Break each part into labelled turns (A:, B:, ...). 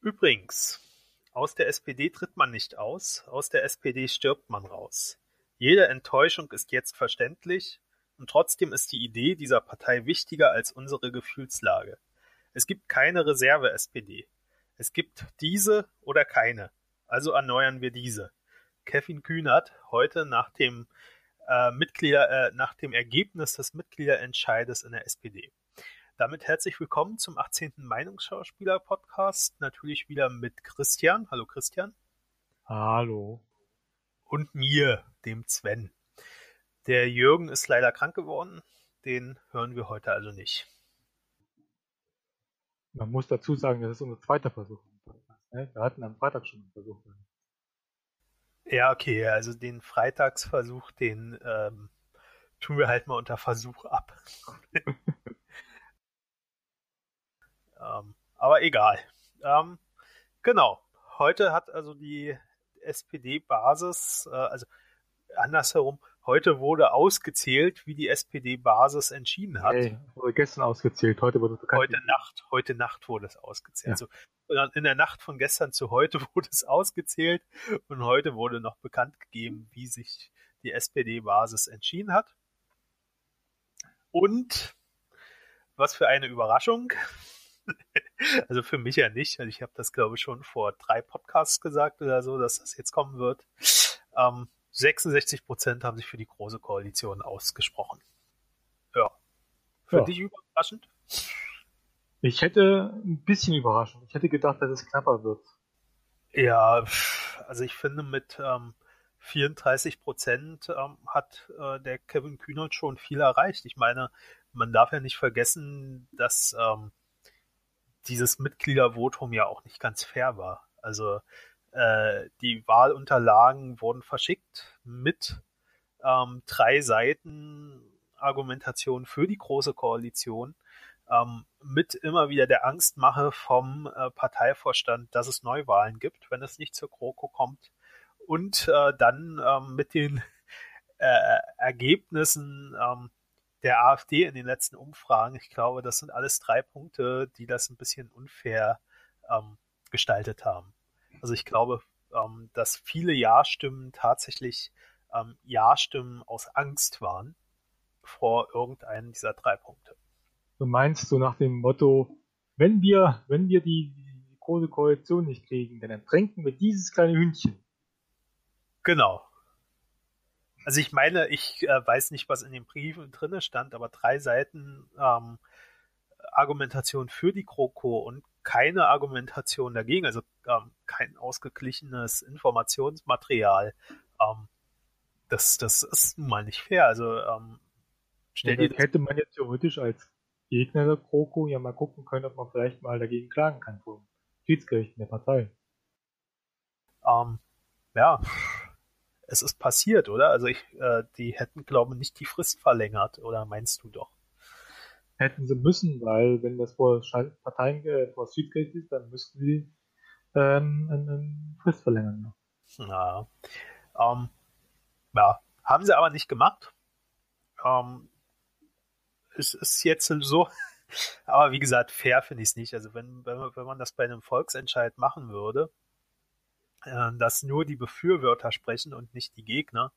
A: Übrigens, aus der SPD tritt man nicht aus, aus der SPD stirbt man raus. Jede Enttäuschung ist jetzt verständlich, und trotzdem ist die Idee dieser Partei wichtiger als unsere Gefühlslage. Es gibt keine Reserve-SPD. Es gibt diese oder keine. Also erneuern wir diese. Kevin Kühnert heute nach dem äh, Mitglieder, äh, nach dem Ergebnis des Mitgliederentscheides in der SPD. Damit herzlich willkommen zum 18. Meinungsschauspieler-Podcast. Natürlich wieder mit Christian. Hallo Christian.
B: Hallo.
A: Und mir, dem Sven. Der Jürgen ist leider krank geworden. Den hören wir heute also nicht.
B: Man muss dazu sagen, das ist unser zweiter Versuch. Ne? Wir hatten am Freitag schon einen Versuch.
A: Ja, okay, also den Freitagsversuch, den ähm, tun wir halt mal unter Versuch ab. ähm, aber egal. Ähm, genau. Heute hat also die SPD-Basis, äh, also andersherum, Heute wurde ausgezählt, wie die SPD-Basis entschieden hat.
B: Hey, wurde gestern ausgezählt, heute wurde
A: bekannt. Heute Nacht, heute Nacht wurde es ausgezählt. Ja. Also in der Nacht von gestern zu heute wurde es ausgezählt und heute wurde noch bekannt gegeben, wie sich die SPD-Basis entschieden hat. Und was für eine Überraschung. also für mich ja nicht. Also ich habe das, glaube ich, schon vor drei Podcasts gesagt oder so, dass das jetzt kommen wird. Ähm, 66 Prozent haben sich für die Große Koalition ausgesprochen. Ja. Für ja. dich überraschend?
B: Ich hätte ein bisschen überraschend. Ich hätte gedacht, dass es knapper wird.
A: Ja, also ich finde mit ähm, 34 Prozent ähm, hat äh, der Kevin Kühnert schon viel erreicht. Ich meine, man darf ja nicht vergessen, dass ähm, dieses Mitgliedervotum ja auch nicht ganz fair war. Also äh, die Wahlunterlagen wurden verschickt mit ähm, drei Seiten Argumentation für die große Koalition, ähm, mit immer wieder der Angstmache vom äh, Parteivorstand, dass es Neuwahlen gibt, wenn es nicht zur GroKo kommt. Und äh, dann ähm, mit den äh, Ergebnissen ähm, der AfD in den letzten Umfragen. Ich glaube, das sind alles drei Punkte, die das ein bisschen unfair ähm, gestaltet haben. Also ich glaube, ähm, dass viele Ja-Stimmen tatsächlich ähm, Ja-Stimmen aus Angst waren vor irgendeinem dieser drei Punkte.
B: Du meinst so nach dem Motto, wenn wir, wenn wir die, die große Koalition nicht kriegen, dann ertränken wir dieses kleine Hündchen.
A: Genau. Also ich meine, ich äh, weiß nicht, was in den Briefen drinne stand, aber drei Seiten ähm, Argumentation für die GroKo und keine Argumentation dagegen, also ähm, kein ausgeglichenes Informationsmaterial. Ähm, das, das ist nun mal nicht fair. Also ähm,
B: stell ja, dir hätte man jetzt theoretisch als Gegner der GroKo ja mal gucken können, ob man vielleicht mal dagegen klagen kann vor Schiedsgerichten der Partei.
A: Ähm, ja, es ist passiert, oder? Also ich, äh, die hätten, glaube ich, nicht die Frist verlängert, oder meinst du doch?
B: hätten sie müssen, weil wenn das vor Parteien, äh, vor Schiedsgericht ist, dann müssten sie ähm, eine Frist verlängern.
A: Ja. Ähm, ja, haben sie aber nicht gemacht. Ähm, es ist jetzt so, aber wie gesagt, fair finde ich es nicht. Also wenn, wenn, wenn man das bei einem Volksentscheid machen würde, äh, dass nur die Befürworter sprechen und nicht die Gegner,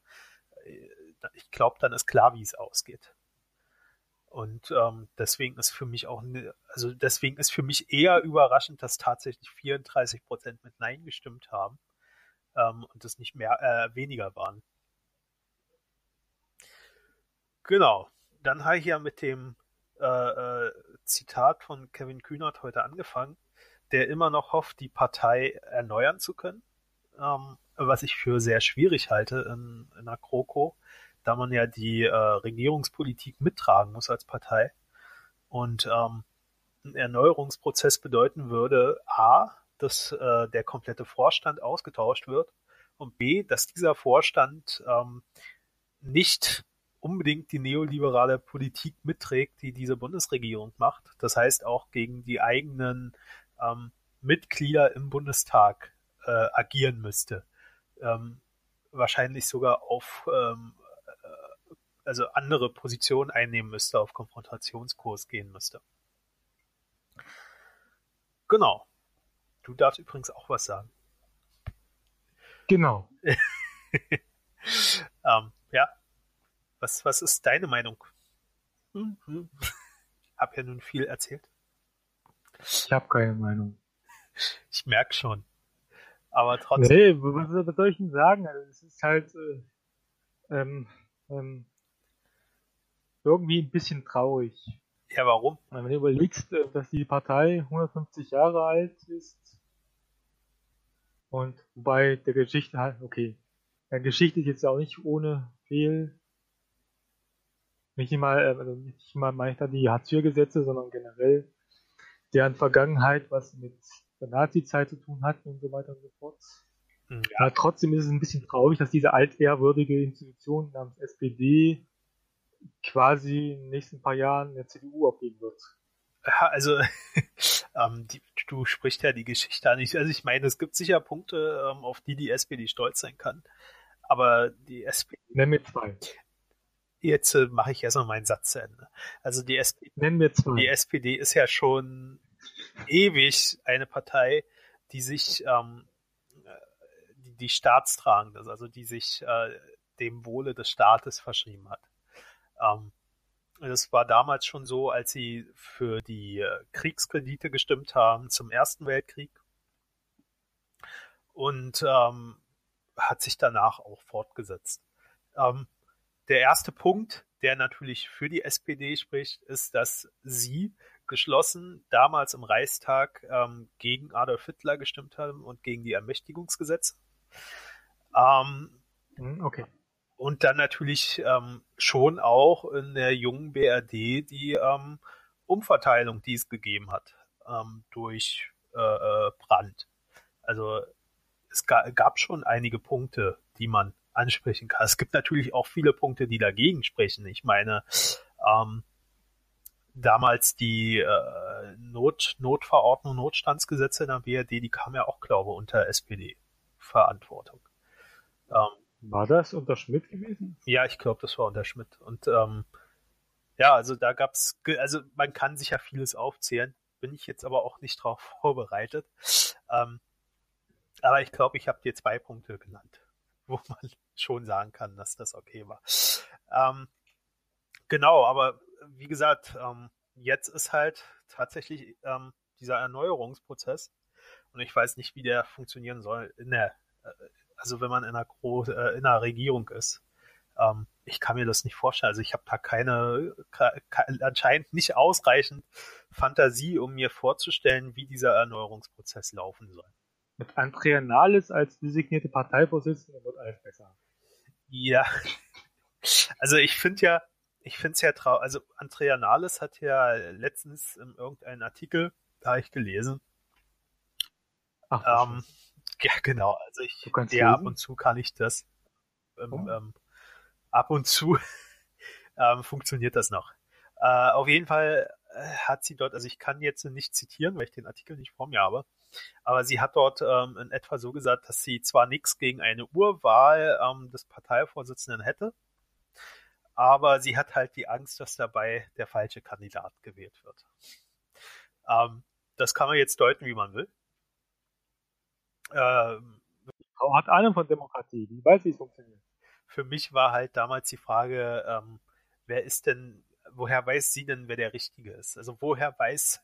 A: äh, ich glaube, dann ist klar, wie es ausgeht. Und ähm, deswegen ist für mich auch, ne, also deswegen ist für mich eher überraschend, dass tatsächlich 34 Prozent mit Nein gestimmt haben ähm, und es nicht mehr äh, weniger waren. Genau. Dann habe ich ja mit dem äh, äh, Zitat von Kevin Kühnert heute angefangen, der immer noch hofft, die Partei erneuern zu können, ähm, was ich für sehr schwierig halte in, in der GroKo da man ja die äh, Regierungspolitik mittragen muss als Partei. Und ähm, ein Erneuerungsprozess bedeuten würde, a, dass äh, der komplette Vorstand ausgetauscht wird und b, dass dieser Vorstand ähm, nicht unbedingt die neoliberale Politik mitträgt, die diese Bundesregierung macht. Das heißt auch gegen die eigenen ähm, Mitglieder im Bundestag äh, agieren müsste. Ähm, wahrscheinlich sogar auf ähm, also andere Positionen einnehmen müsste, auf Konfrontationskurs gehen müsste. Genau. Du darfst übrigens auch was sagen.
B: Genau.
A: ähm, ja. Was, was ist deine Meinung? Hm. Hab ja nun viel erzählt.
B: Ich habe keine Meinung.
A: Ich merke schon. Aber trotzdem.
B: Nee, was, was soll ich denn sagen? Also, es ist halt äh, ähm, ähm, irgendwie ein bisschen traurig.
A: Ja, warum?
B: Wenn du überlegst, äh, dass die Partei 150 Jahre alt ist und wobei der Geschichte halt, okay, der Geschichte ist jetzt auch nicht ohne Fehl. Nicht mal, äh, also nicht mal meine ich da die Hartz-IV-Gesetze, sondern generell deren Vergangenheit, was mit der Nazi-Zeit zu tun hat und so weiter und so fort.
A: Hm,
B: Ja, trotzdem ist es ein bisschen traurig, dass diese altehrwürdige Institution namens SPD quasi in den nächsten paar Jahren der CDU aufgeben wird.
A: Ja, also, ähm, die, du sprichst ja die Geschichte an. Ich, also ich meine, es gibt sicher Punkte, ähm, auf die die SPD stolz sein kann. Aber die SPD,
B: Nenn mir zwei.
A: jetzt äh, mache ich erst noch meinen Satz zu Ende. Also die SPD,
B: Nenn mir zwei.
A: die SPD ist ja schon ewig eine Partei, die sich ähm, äh, die, die staatstragend also die sich äh, dem Wohle des Staates verschrieben hat. Ähm, das war damals schon so, als sie für die äh, Kriegskredite gestimmt haben zum Ersten Weltkrieg und ähm, hat sich danach auch fortgesetzt. Ähm, der erste Punkt, der natürlich für die SPD spricht, ist, dass sie geschlossen damals im Reichstag ähm, gegen Adolf Hitler gestimmt haben und gegen die Ermächtigungsgesetze. Ähm,
B: Hm, Okay.
A: und dann natürlich ähm, schon auch in der jungen BRD die ähm, Umverteilung, die es gegeben hat ähm, durch äh, äh, Brand. Also es ga, gab schon einige Punkte, die man ansprechen kann. Es gibt natürlich auch viele Punkte, die dagegen sprechen. Ich meine, ähm, damals die äh, Not, Notverordnung, Notstandsgesetze in der BRD, die kamen ja auch, glaube ich, unter SPD-Verantwortung. Ähm,
B: War das unter Schmidt gewesen?
A: ja, ich glaube, das war unter Schmidt. Und ähm, ja, also da gab's, ge- also man kann sicher vieles aufzählen, bin ich jetzt aber auch nicht drauf vorbereitet. Ähm, aber ich glaube, ich habe dir zwei Punkte genannt, wo man schon sagen kann, dass das okay war. Ähm, genau, aber wie gesagt, ähm, jetzt ist halt tatsächlich ähm, dieser Erneuerungsprozess und ich weiß nicht, wie der funktionieren soll in der, äh, also wenn man in einer, Gro äh, in einer Regierung ist. Ähm, ich kann mir das nicht vorstellen. Also ich habe da keine, ke- anscheinend nicht ausreichend Fantasie, um mir vorzustellen, wie dieser Erneuerungsprozess laufen soll.
B: Mit Andrea Nahles als designierte Parteivorsitzende wird alles besser.
A: Ja. Also ich finde ja, ich finde es ja trau, also Andrea Nahles hat ja letztens in irgendeinem Artikel, da habe ich gelesen,
B: Ach,
A: ähm, ja genau, also ich, ja, ab und zu kann ich das, ähm,
B: Oh.
A: ähm, ab und zu ähm, funktioniert das noch. Äh, auf jeden Fall äh, hat sie dort, also ich kann jetzt nicht zitieren, weil ich den Artikel nicht vor mir habe, aber sie hat dort ähm, in etwa so gesagt, dass sie zwar nichts gegen eine Urwahl ähm, des Parteivorsitzenden hätte, aber sie hat halt die Angst, dass dabei der falsche Kandidat gewählt wird. Ähm, das kann man jetzt deuten, wie man will. Ähm,
B: Frau hat Ahnung von Demokratie, die weiß, wie es funktioniert.
A: für mich war halt damals die Frage, ähm, wer ist denn, woher weiß sie denn, wer der Richtige ist? Also woher weiß,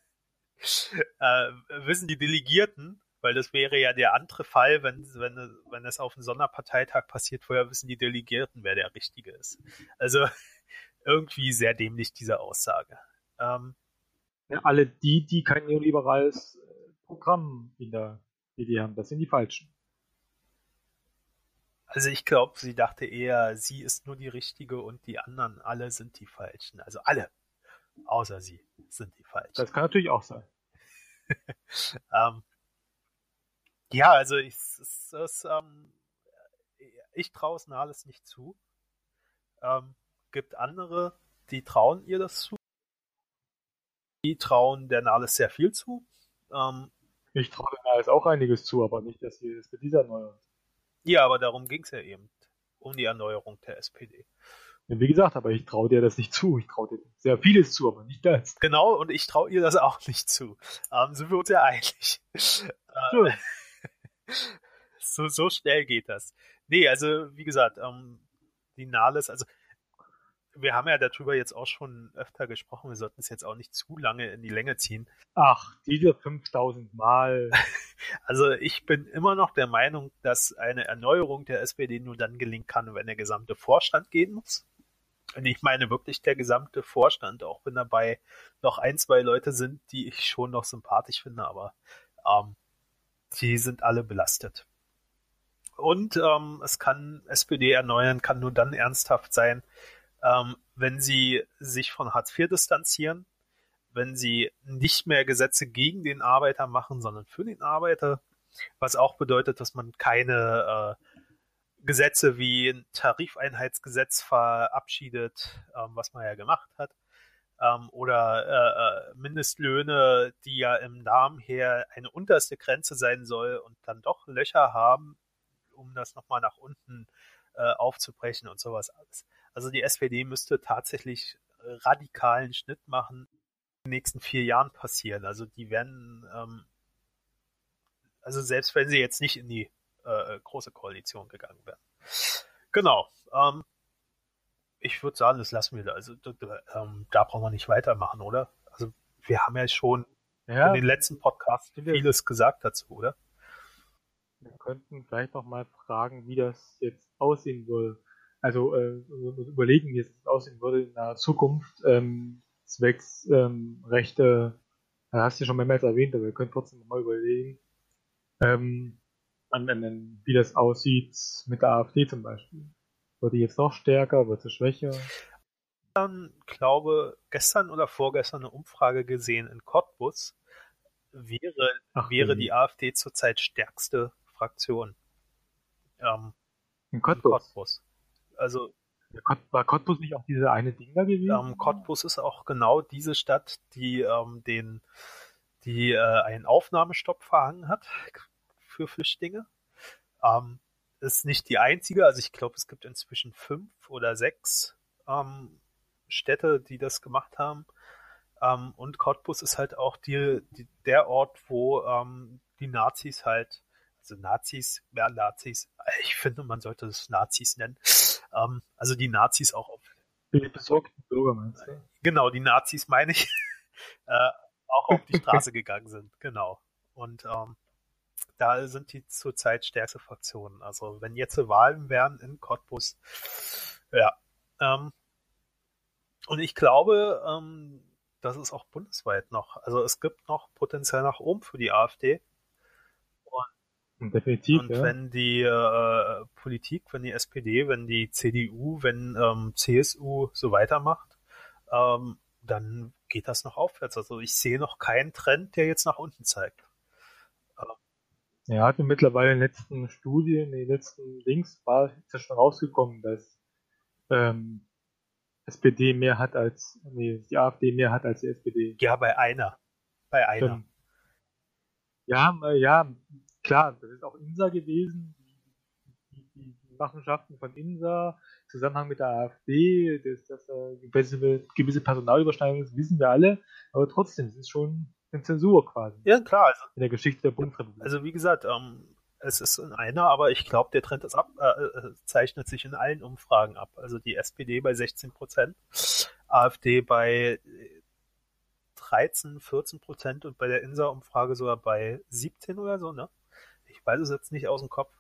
A: äh, wissen die Delegierten, weil das wäre ja der andere Fall, wenn, wenn, wenn es auf einem Sonderparteitag passiert, woher wissen die Delegierten, wer der Richtige ist? Also irgendwie sehr dämlich, diese Aussage. Ähm,
B: Ja, alle die, die kein neoliberales äh, Programm in der Idee haben, das sind die Falschen.
A: also ich glaube, sie dachte eher, sie ist nur die Richtige und die anderen alle sind die Falschen. Also alle, außer sie, sind die Falschen.
B: Das kann natürlich auch sein.
A: Ähm, ja, also ich, es, es, ähm, ich traue es Nahles nicht zu. Ähm, gibt andere, die trauen ihr das zu. Die trauen der Nahles sehr viel zu. Ähm,
B: Ich traue dem alles auch einiges zu, aber nicht, dass sie das mit dieser Erneuerung.
A: ja, aber darum ging es ja eben. Um die Erneuerung der SPD.
B: Ja, Wie gesagt, aber ich traue dir das nicht zu. Ich traue dir sehr vieles zu, aber nicht das.
A: Genau, und ich traue ihr das auch nicht zu. Ähm, sind wir uns ja einig. äh, so, so schnell geht das. Nee, also wie gesagt, ähm, die Nahles, also wir haben ja darüber jetzt auch schon öfter gesprochen, wir sollten es jetzt auch nicht zu lange in die Länge ziehen.
B: Ach, diese 5000 Mal.
A: Also ich bin immer noch der Meinung, dass eine Erneuerung der SPD nur dann gelingen kann, wenn der gesamte Vorstand gehen muss. Und ich meine wirklich der gesamte Vorstand, auch wenn dabei noch ein, zwei Leute sind, die ich schon noch sympathisch finde, aber ähm, die sind alle belastet. Und ähm, es kann SPD erneuern, kann nur dann ernsthaft sein, ähm, wenn sie sich von Hartz IV distanzieren, wenn sie nicht mehr Gesetze gegen den Arbeiter machen, sondern für den Arbeiter, was auch bedeutet, dass man keine äh, Gesetze wie ein Tarifeinheitsgesetz verabschiedet, ähm, was man ja gemacht hat, ähm, oder äh, äh Mindestlöhne, die ja im Namen her eine unterste Grenze sein soll und dann doch Löcher haben, um das nochmal nach unten äh, aufzubrechen und sowas alles. Also die SPD müsste tatsächlich radikalen Schnitt machen, in den nächsten vier Jahren passieren. Also die werden, ähm, also selbst wenn sie jetzt nicht in die äh, große Koalition gegangen wären. Genau. Ähm, ich würde sagen, das lassen wir da. Also ähm, da brauchen wir nicht weitermachen, oder? Also wir haben ja schon ja. in den letzten Podcasts vieles gesagt dazu, oder?
B: Wir könnten vielleicht noch mal fragen, wie das jetzt aussehen würde also äh, überlegen, wie es aussehen würde in der Zukunft, ähm, zwecks ähm, Rechte, da hast du schon mehrmals erwähnt, aber wir können trotzdem mal überlegen, ähm, an, an, wie das aussieht mit der AfD zum Beispiel. Wird die jetzt noch stärker, wird sie schwächer?
A: Ich glaube, gestern oder vorgestern eine Umfrage gesehen in Cottbus, wäre, Ach, wäre die AfD zurzeit stärkste Fraktion.
B: Ähm, in Cottbus. In Cottbus.
A: Also
B: war Cottbus nicht auch diese eine Ding da gewesen?
A: Ähm, Cottbus ist auch genau diese Stadt, die ähm, den, die äh, einen Aufnahmestopp verhangen hat für Flüchtlinge. Ähm, ist nicht die einzige, also ich glaube, es gibt inzwischen fünf oder sechs ähm, Städte, die das gemacht haben. Ähm, und Cottbus ist halt auch die, die der Ort, wo ähm, die Nazis halt, also Nazis, ja Nazis, ich finde, man sollte es Nazis nennen, ähm, also die Nazis auch auf.
B: Die besorgten Bürger meinst du?
A: Genau, die Nazis meine ich, äh, auch auf die Straße gegangen sind, genau. Und ähm, da sind die zurzeit stärkste Fraktionen. Also wenn jetzt Wahlen wären in Cottbus, ja. Ähm, und ich glaube, ähm, das ist auch bundesweit noch. Also es gibt noch Potenzial nach oben für die AfD.
B: Definitiv.
A: Und ja. wenn die äh, Politik, wenn die SPD, wenn die CDU, wenn ähm, CSU so weitermacht, ähm, dann geht das noch aufwärts. Also ich sehe noch keinen Trend, der jetzt nach unten zeigt.
B: Ja, hatte mittlerweile in den letzten Studien, in den letzten Links war ist ja schon rausgekommen, dass ähm, SPD mehr hat als, nee, die AfD mehr hat als die SPD.
A: Ja, bei einer. Bei einer.
B: Ja, ja, klar, das ist auch INSA gewesen, die, die, die Machenschaften von INSA, Zusammenhang mit der AfD, dass das äh, gewisse, gewisse Personalüberschneidung ist, wissen wir alle, aber trotzdem, es ist schon eine Zensur quasi.
A: Ja, klar.
B: Also, in der Geschichte der Bundesrepublik.
A: Also wie gesagt, ähm, es ist in einer, aber ich glaube, der Trend ab, äh, äh, zeichnet sich in allen Umfragen ab. Also die SPD bei 16 Prozent, AfD bei 13, 14 Prozent und bei der INSA-Umfrage sogar bei 17 oder so, ne? Ich weiß es jetzt nicht aus dem Kopf.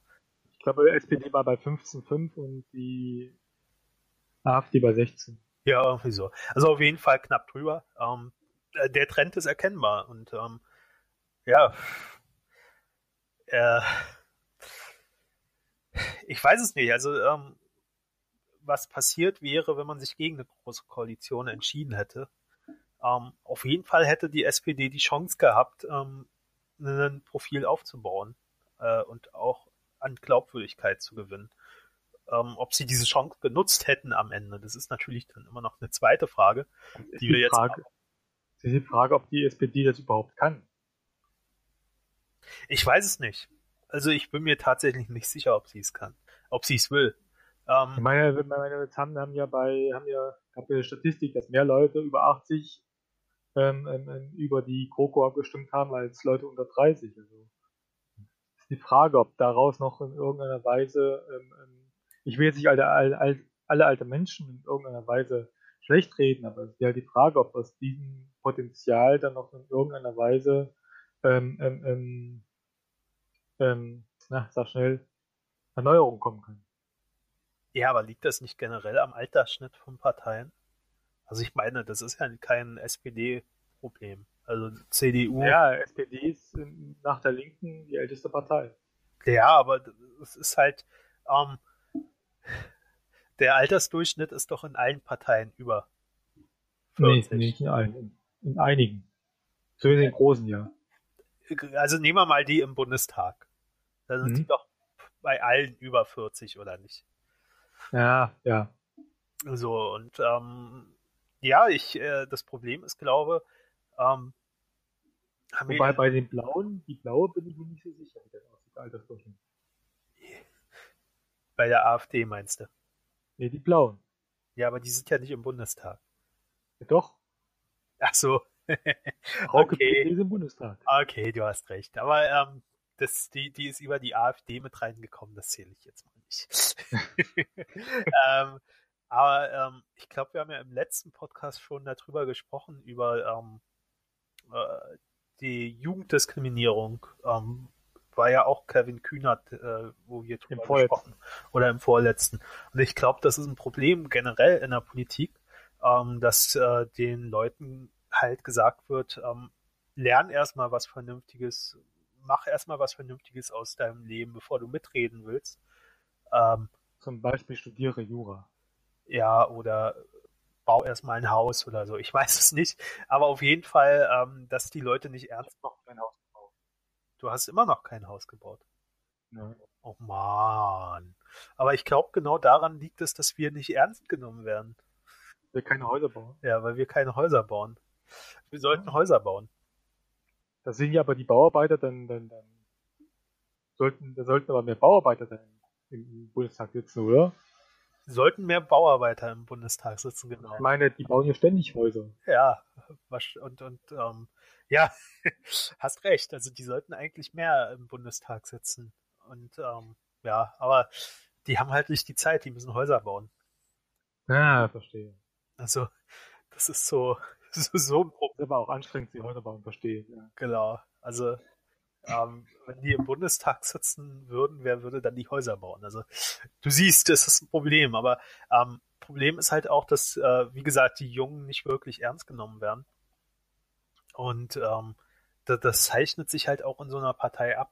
B: Ich glaube, die SPD war bei 15,5 und die AfD bei 16.
A: Ja, irgendwie so. Also auf jeden Fall knapp drüber. Ähm, äh, der Trend ist erkennbar und ähm, ja, äh, ich weiß es nicht. Also ähm, was passiert wäre, wenn man sich gegen eine große Koalition entschieden hätte. Ähm, auf jeden Fall hätte die SPD die Chance gehabt, ähm, ein Profil aufzubauen äh, und auch an Glaubwürdigkeit zu gewinnen. Ähm, ob sie diese Chance genutzt hätten am Ende, das ist natürlich dann immer noch eine zweite Frage, die, die wir jetzt
B: Frage, ist die Frage, ob die SPD das überhaupt kann.
A: Ich weiß es nicht. Also ich bin mir tatsächlich nicht sicher, ob sie es kann, ob sie es will.
B: Ähm, ich meine, meine haben, haben ja bei, haben ja, gab ja eine Statistik, dass mehr Leute über 80 ähm, ähm, über die GroKo abgestimmt haben als Leute unter 30. Also ist die Frage, ob daraus noch in irgendeiner Weise, ähm, ähm ich will jetzt nicht alle, alle, alle alte Menschen in irgendeiner Weise schlecht reden, aber es ist ja die Frage, ob aus diesem Potenzial dann noch in irgendeiner Weise ähm, ähm, ähm, ähm, na, sag schnell, Erneuerung kommen kann.
A: Ja, aber liegt das nicht generell am Altersschnitt von Parteien? Also ich meine, das ist ja kein SPD-Problem. Also CDU.
B: Ja, SPD ist nach der Linken die älteste Partei.
A: Ja, aber es ist halt, ähm, der Altersdurchschnitt ist doch in allen Parteien über
B: 40. Nee, nicht in allen, in, in einigen. Zumindest in den großen, ja.
A: Also nehmen wir mal die im Bundestag. Da sind mhm. die doch bei allen über 40, oder nicht?
B: Ja, ja.
A: So, und ähm, ja, ich, äh, das Problem ist, glaube, ähm,
B: Wobei bei den Blauen, die Blaue bin ich mir nicht so sicher, wie das aussieht, Altersdurchschnitt.
A: Bei der AfD meinst du?
B: Nee, die Blauen.
A: Ja, aber die sind ja nicht im Bundestag.
B: Ja, doch.
A: Ach so.
B: Frauke okay. im Bundestag.
A: Okay, du hast recht. Aber ähm, das, die, die ist über die AfD mit reingekommen, das zähle ich jetzt mal nicht. ähm, aber ähm, ich glaube, wir haben ja im letzten Podcast schon darüber gesprochen, über ähm, äh, die Jugenddiskriminierung. Ähm, war ja auch Kevin Kühnert, äh, wo wir drüber gesprochen oder im vorletzten. Und ich glaube, das ist ein Problem generell in der Politik, ähm, dass äh, den Leuten halt gesagt wird, ähm, lern erstmal was Vernünftiges, mach erstmal was Vernünftiges aus deinem Leben, bevor du mitreden willst. Ähm,
B: Zum Beispiel studiere Jura.
A: Ja, oder bau erstmal ein Haus oder so. Ich weiß es nicht. Aber auf jeden Fall, ähm, dass die Leute nicht ernst
B: noch kein Haus gebaut.
A: Du hast immer noch kein Haus gebaut.
B: Nein.
A: Oh man. Aber ich glaube, genau daran liegt es, dass wir nicht ernst genommen werden.
B: Wir keine Häuser bauen.
A: Ja, weil wir keine Häuser bauen. Wir sollten Häuser bauen.
B: Da sind ja aber die Bauarbeiter dann, dann, dann sollten, da sollten aber mehr Bauarbeiter dann im Bundestag sitzen, oder?
A: Sollten mehr Bauarbeiter im Bundestag sitzen, genau.
B: Ich meine, die bauen ja ständig Häuser.
A: Ja, und, und ähm, ja, hast recht. Also die sollten eigentlich mehr im Bundestag sitzen. Und ähm, ja, aber die haben halt nicht die Zeit, die müssen Häuser bauen.
B: Ja, verstehe.
A: Also, das ist so, das ist so ein
B: Problem. Das aber auch anstrengend, die Häuser bauen, verstehe. Ja.
A: Genau. Also, ähm, wenn die im Bundestag sitzen würden, wer würde dann die Häuser bauen? Also, du siehst, das ist ein Problem. Aber ähm, Problem ist halt auch, dass, äh, wie gesagt, die Jungen nicht wirklich ernst genommen werden. Und ähm, das, das zeichnet sich halt auch in so einer Partei ab.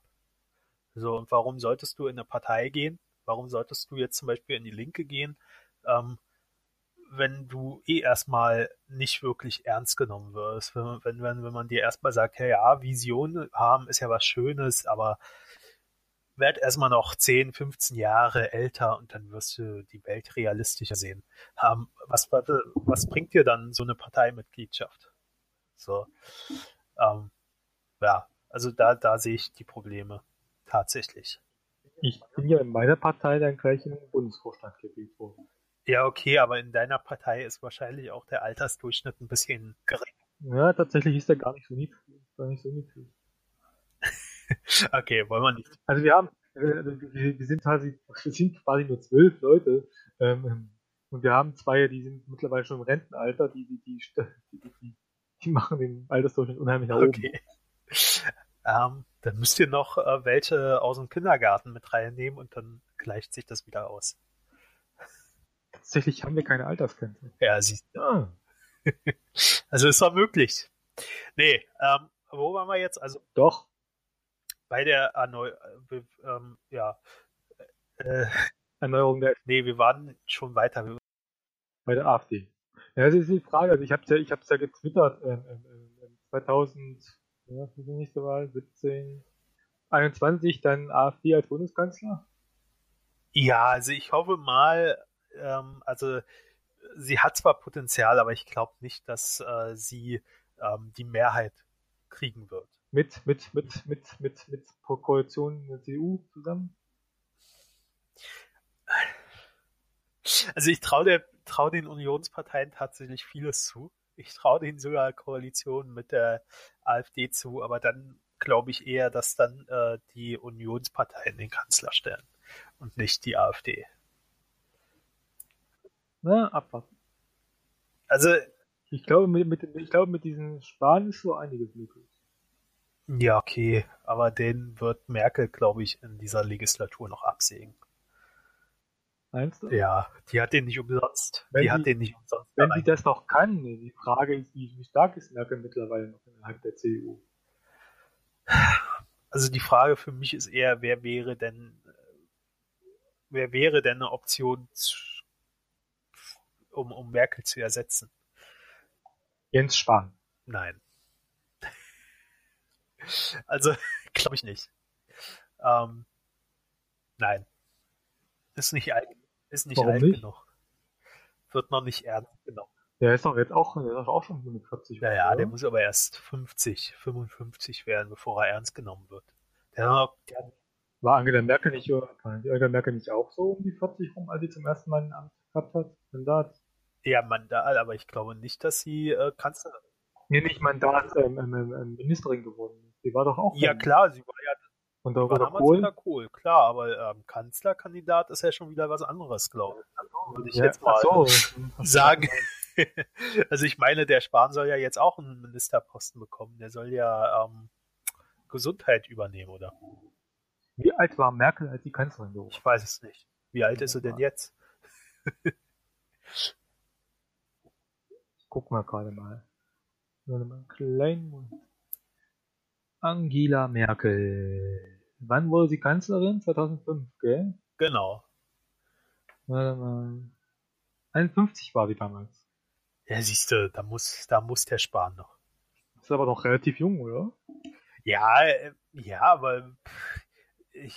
A: So, und warum solltest du in eine Partei gehen? Warum solltest du jetzt zum Beispiel in die Linke gehen? Ähm, wenn du eh erstmal nicht wirklich ernst genommen wirst. Wenn, wenn, wenn, wenn man dir erstmal sagt, ja, ja, Vision haben ist ja was Schönes, aber werd erstmal noch 10, 15 Jahre älter und dann wirst du die Welt realistischer sehen. Ähm, was, was bringt dir dann so eine Parteimitgliedschaft? So, ähm, ja, also da, da sehe ich die Probleme tatsächlich.
B: Ich bin ja in meiner Partei dann gleich in den Bundesvorstand gewählt worden.
A: Ja, okay, aber in deiner Partei ist wahrscheinlich auch der Altersdurchschnitt ein bisschen gering.
B: Ja, tatsächlich ist der gar nicht so niedrig. Gar nicht so niedrig.
A: okay, wollen wir nicht.
B: Also wir haben, äh, wir sind quasi, wir sind quasi nur zwölf Leute, ähm, und wir haben zwei, die sind mittlerweile schon im Rentenalter, die, die, die, die, die, die machen den Altersdurchschnitt unheimlich nach oben. Okay.
A: Ähm, dann müsst ihr noch äh, welche aus dem Kindergarten mit reinnehmen und dann gleicht sich das wieder aus.
B: Tatsächlich haben wir keine Altersgrenze.
A: Ja, siehst du. Ah. also ist doch möglich. Nee, ähm, wo waren wir jetzt? Also
B: doch.
A: Bei der Erneu äh, ähm, ja,
B: äh, Erneuerung der.
A: Nee, wir waren schon weiter.
B: Bei der AfD. Ja, das ist die Frage. Also ich habe ja, ich habe ja getwittert. Äh, äh, 2000, ja, die nächste Wahl, 17, 21, dann AfD als Bundeskanzler.
A: Ja, also ich hoffe mal, ähm, also sie hat zwar Potenzial, aber ich glaube nicht, dass äh, sie ähm, die Mehrheit kriegen wird.
B: Mit, mit, mit, mit, mit, mit Koalition der CDU zusammen?
A: Also ich traue trau den Unionsparteien tatsächlich vieles zu. Ich traue denen sogar Koalitionen mit der AfD zu, aber dann glaube ich eher, dass dann äh, die Unionsparteien den Kanzler stellen und nicht die AfD.
B: Na, abwarten.
A: Also,
B: Ich glaube, mit, mit, ich glaube, mit diesen Spahn ist so einiges möglich.
A: ja, okay, aber den wird Merkel, glaube ich, in dieser Legislatur noch absägen.
B: Meinst du?
A: Ja, die hat den nicht umsonst.
B: Wenn
A: die
B: sie-
A: hat den nicht umsonst.
B: Wenn sie das noch kann, die Frage ist, wie, wie stark ist Merkel mittlerweile noch innerhalb der CDU?
A: Also die Frage für mich ist eher, wer wäre denn, wer wäre denn eine Option, zu, um, um Merkel zu ersetzen?
B: Jens Spahn.
A: Nein. Also, glaube ich nicht. Ähm, nein. Ist nicht alt, ist nicht
B: Warum
A: alt
B: nicht?
A: genug. Wird noch nicht ernst genommen.
B: Der ist doch jetzt auch, der ist auch schon 45.
A: Ja, ja,
B: oder?
A: der muss aber erst 50, 55 werden, bevor er ernst genommen wird. Der, der,
B: War Angela Merkel nicht, die Angela Merkel nicht auch so um die 40 rum, als sie zum ersten Mal ein Amt gehabt hat? Mandat?
A: Ja, Mandat, aber ich glaube nicht, dass sie äh, Kanzlerin
B: Nee, nicht Mandat, ähm, ähm, Ministerin geworden ist. Die war doch auch.
A: Ja, klar, sie war ja
B: unter
A: damals
B: Kohl.
A: Kohl, klar, aber ähm, Kanzlerkandidat ist ja schon wieder was anderes, glaube ich. Würde ich
B: Ja,
A: jetzt mal
B: so.
A: sagen. also ich meine, der Spahn soll ja jetzt auch einen Ministerposten bekommen. Der soll ja ähm, Gesundheit übernehmen, oder?
B: Wie alt war Merkel, als die Kanzlerin geworden
A: Ich weiß es nicht. Wie alt ist sie denn jetzt?
B: Guck mal gerade mal. Warte mal, einen kleinen Moment. Angela Merkel. Wann wurde sie Kanzlerin? 2005, gell?
A: Genau.
B: Warte mal. 51 war sie damals.
A: Ja, siehst du, da muss, da muss der Spahn noch.
B: Ist aber noch relativ jung, oder?
A: Ja, äh, ja, aber ich,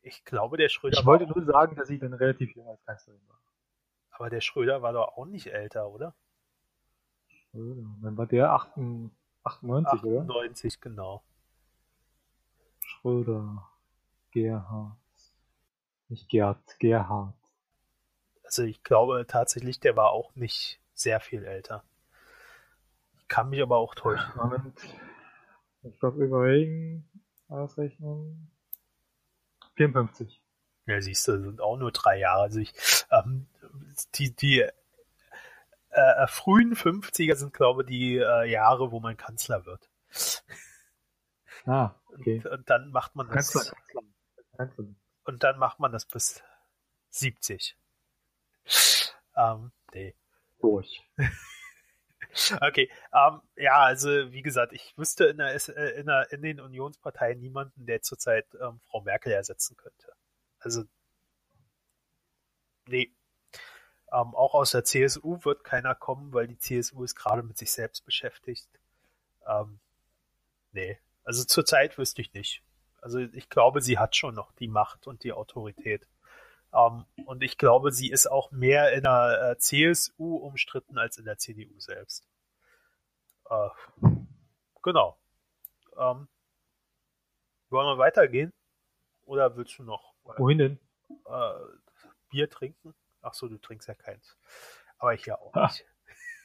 A: ich glaube, der Schröder
B: Ich wollte nur sagen, dass sie dann relativ jung als Kanzlerin war.
A: Aber der Schröder war doch auch nicht älter, oder?
B: Schröder. Dann war der 98, 98 oder?
A: 98, genau.
B: Schröder. Gerhard. Nicht Gerd, Gerhard.
A: Also ich glaube tatsächlich, der war auch nicht sehr viel älter. Ich kann mich aber auch täuschen.
B: Moment. Ich glaube, überlegen. Ausrechnung. 54.
A: Ja, siehst du, sind auch nur drei Jahre. Also ich, ähm, die, die äh, frühen 50er sind, glaube ich, die äh, Jahre, wo man Kanzler wird.
B: Ah, okay.
A: Und, und dann macht man das.
B: Kanzler, Kanzler.
A: Und dann macht man das bis 70. Ähm, nee.
B: Durch.
A: Okay, ähm, ja, also wie gesagt, ich wüsste in, der, äh, in, der, in den Unionsparteien niemanden, der zurzeit ähm, Frau Merkel ersetzen könnte. Also, nee. Ähm, auch aus der CSU wird keiner kommen, weil die CSU ist gerade mit sich selbst beschäftigt. Ähm, nee, also zurzeit wüsste ich nicht. Also ich glaube, sie hat schon noch die Macht und die Autorität. Ähm, und ich glaube, sie ist auch mehr in der äh, CSU umstritten als in der CDU selbst. Äh, genau. Ähm, wollen wir weitergehen? Oder willst du noch
B: Wohin denn?
A: äh, Bier trinken? Ach so, du trinkst ja keins. Aber ich ja auch nicht.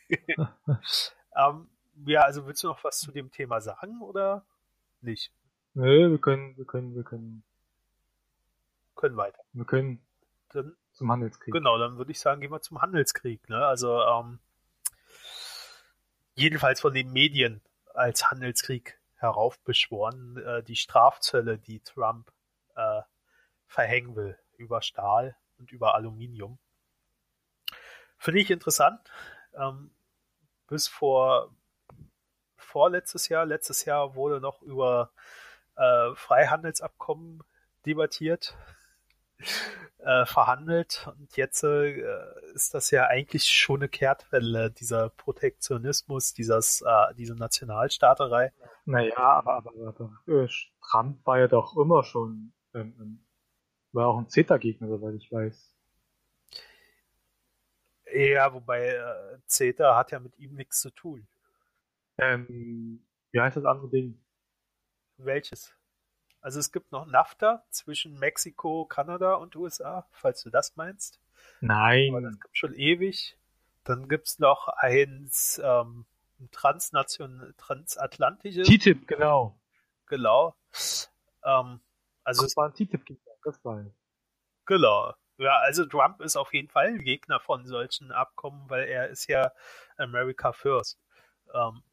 A: ähm, ja, also willst du noch was zu dem Thema sagen oder nicht?
B: Nö, wir können, wir können, wir können,
A: Können weiter.
B: wir können
A: Dann
B: zum Handelskrieg.
A: Genau, dann würde ich sagen, gehen wir zum Handelskrieg. Ne? Also ähm, jedenfalls von den Medien als Handelskrieg heraufbeschworen, äh, die Strafzölle, die Trump äh, verhängen will über Stahl und über Aluminium. Finde ich interessant. Ähm, bis vor vorletztes Jahr, letztes Jahr wurde noch über äh, Freihandelsabkommen debattiert äh, verhandelt und jetzt äh, ist das ja eigentlich schon eine Kehrtwelle, dieser Protektionismus, dieses, äh, diese Nationalstaaterei.
B: Naja, aber, aber, aber äh, Trump war ja doch immer schon, ähm, ähm, war auch ein CETA-Gegner, soweit ich weiß.
A: Ja, wobei äh, CETA hat ja mit ihm nichts zu tun.
B: Ähm, wie heißt das andere Ding?
A: Welches? Also es gibt noch NAFTA zwischen Mexiko, Kanada und USA, falls du das meinst. Aber das
B: Nein.
A: gibt schon ewig. Dann gibt's noch eins, ähm, ein transnation transatlantisches.
B: TTIP, genau.
A: Genau. Ähm, also
B: das war ein TTIP, das war
A: Genau. Ja, also Trump ist auf jeden Fall ein Gegner von solchen Abkommen, weil er ist ja America First. Ähm,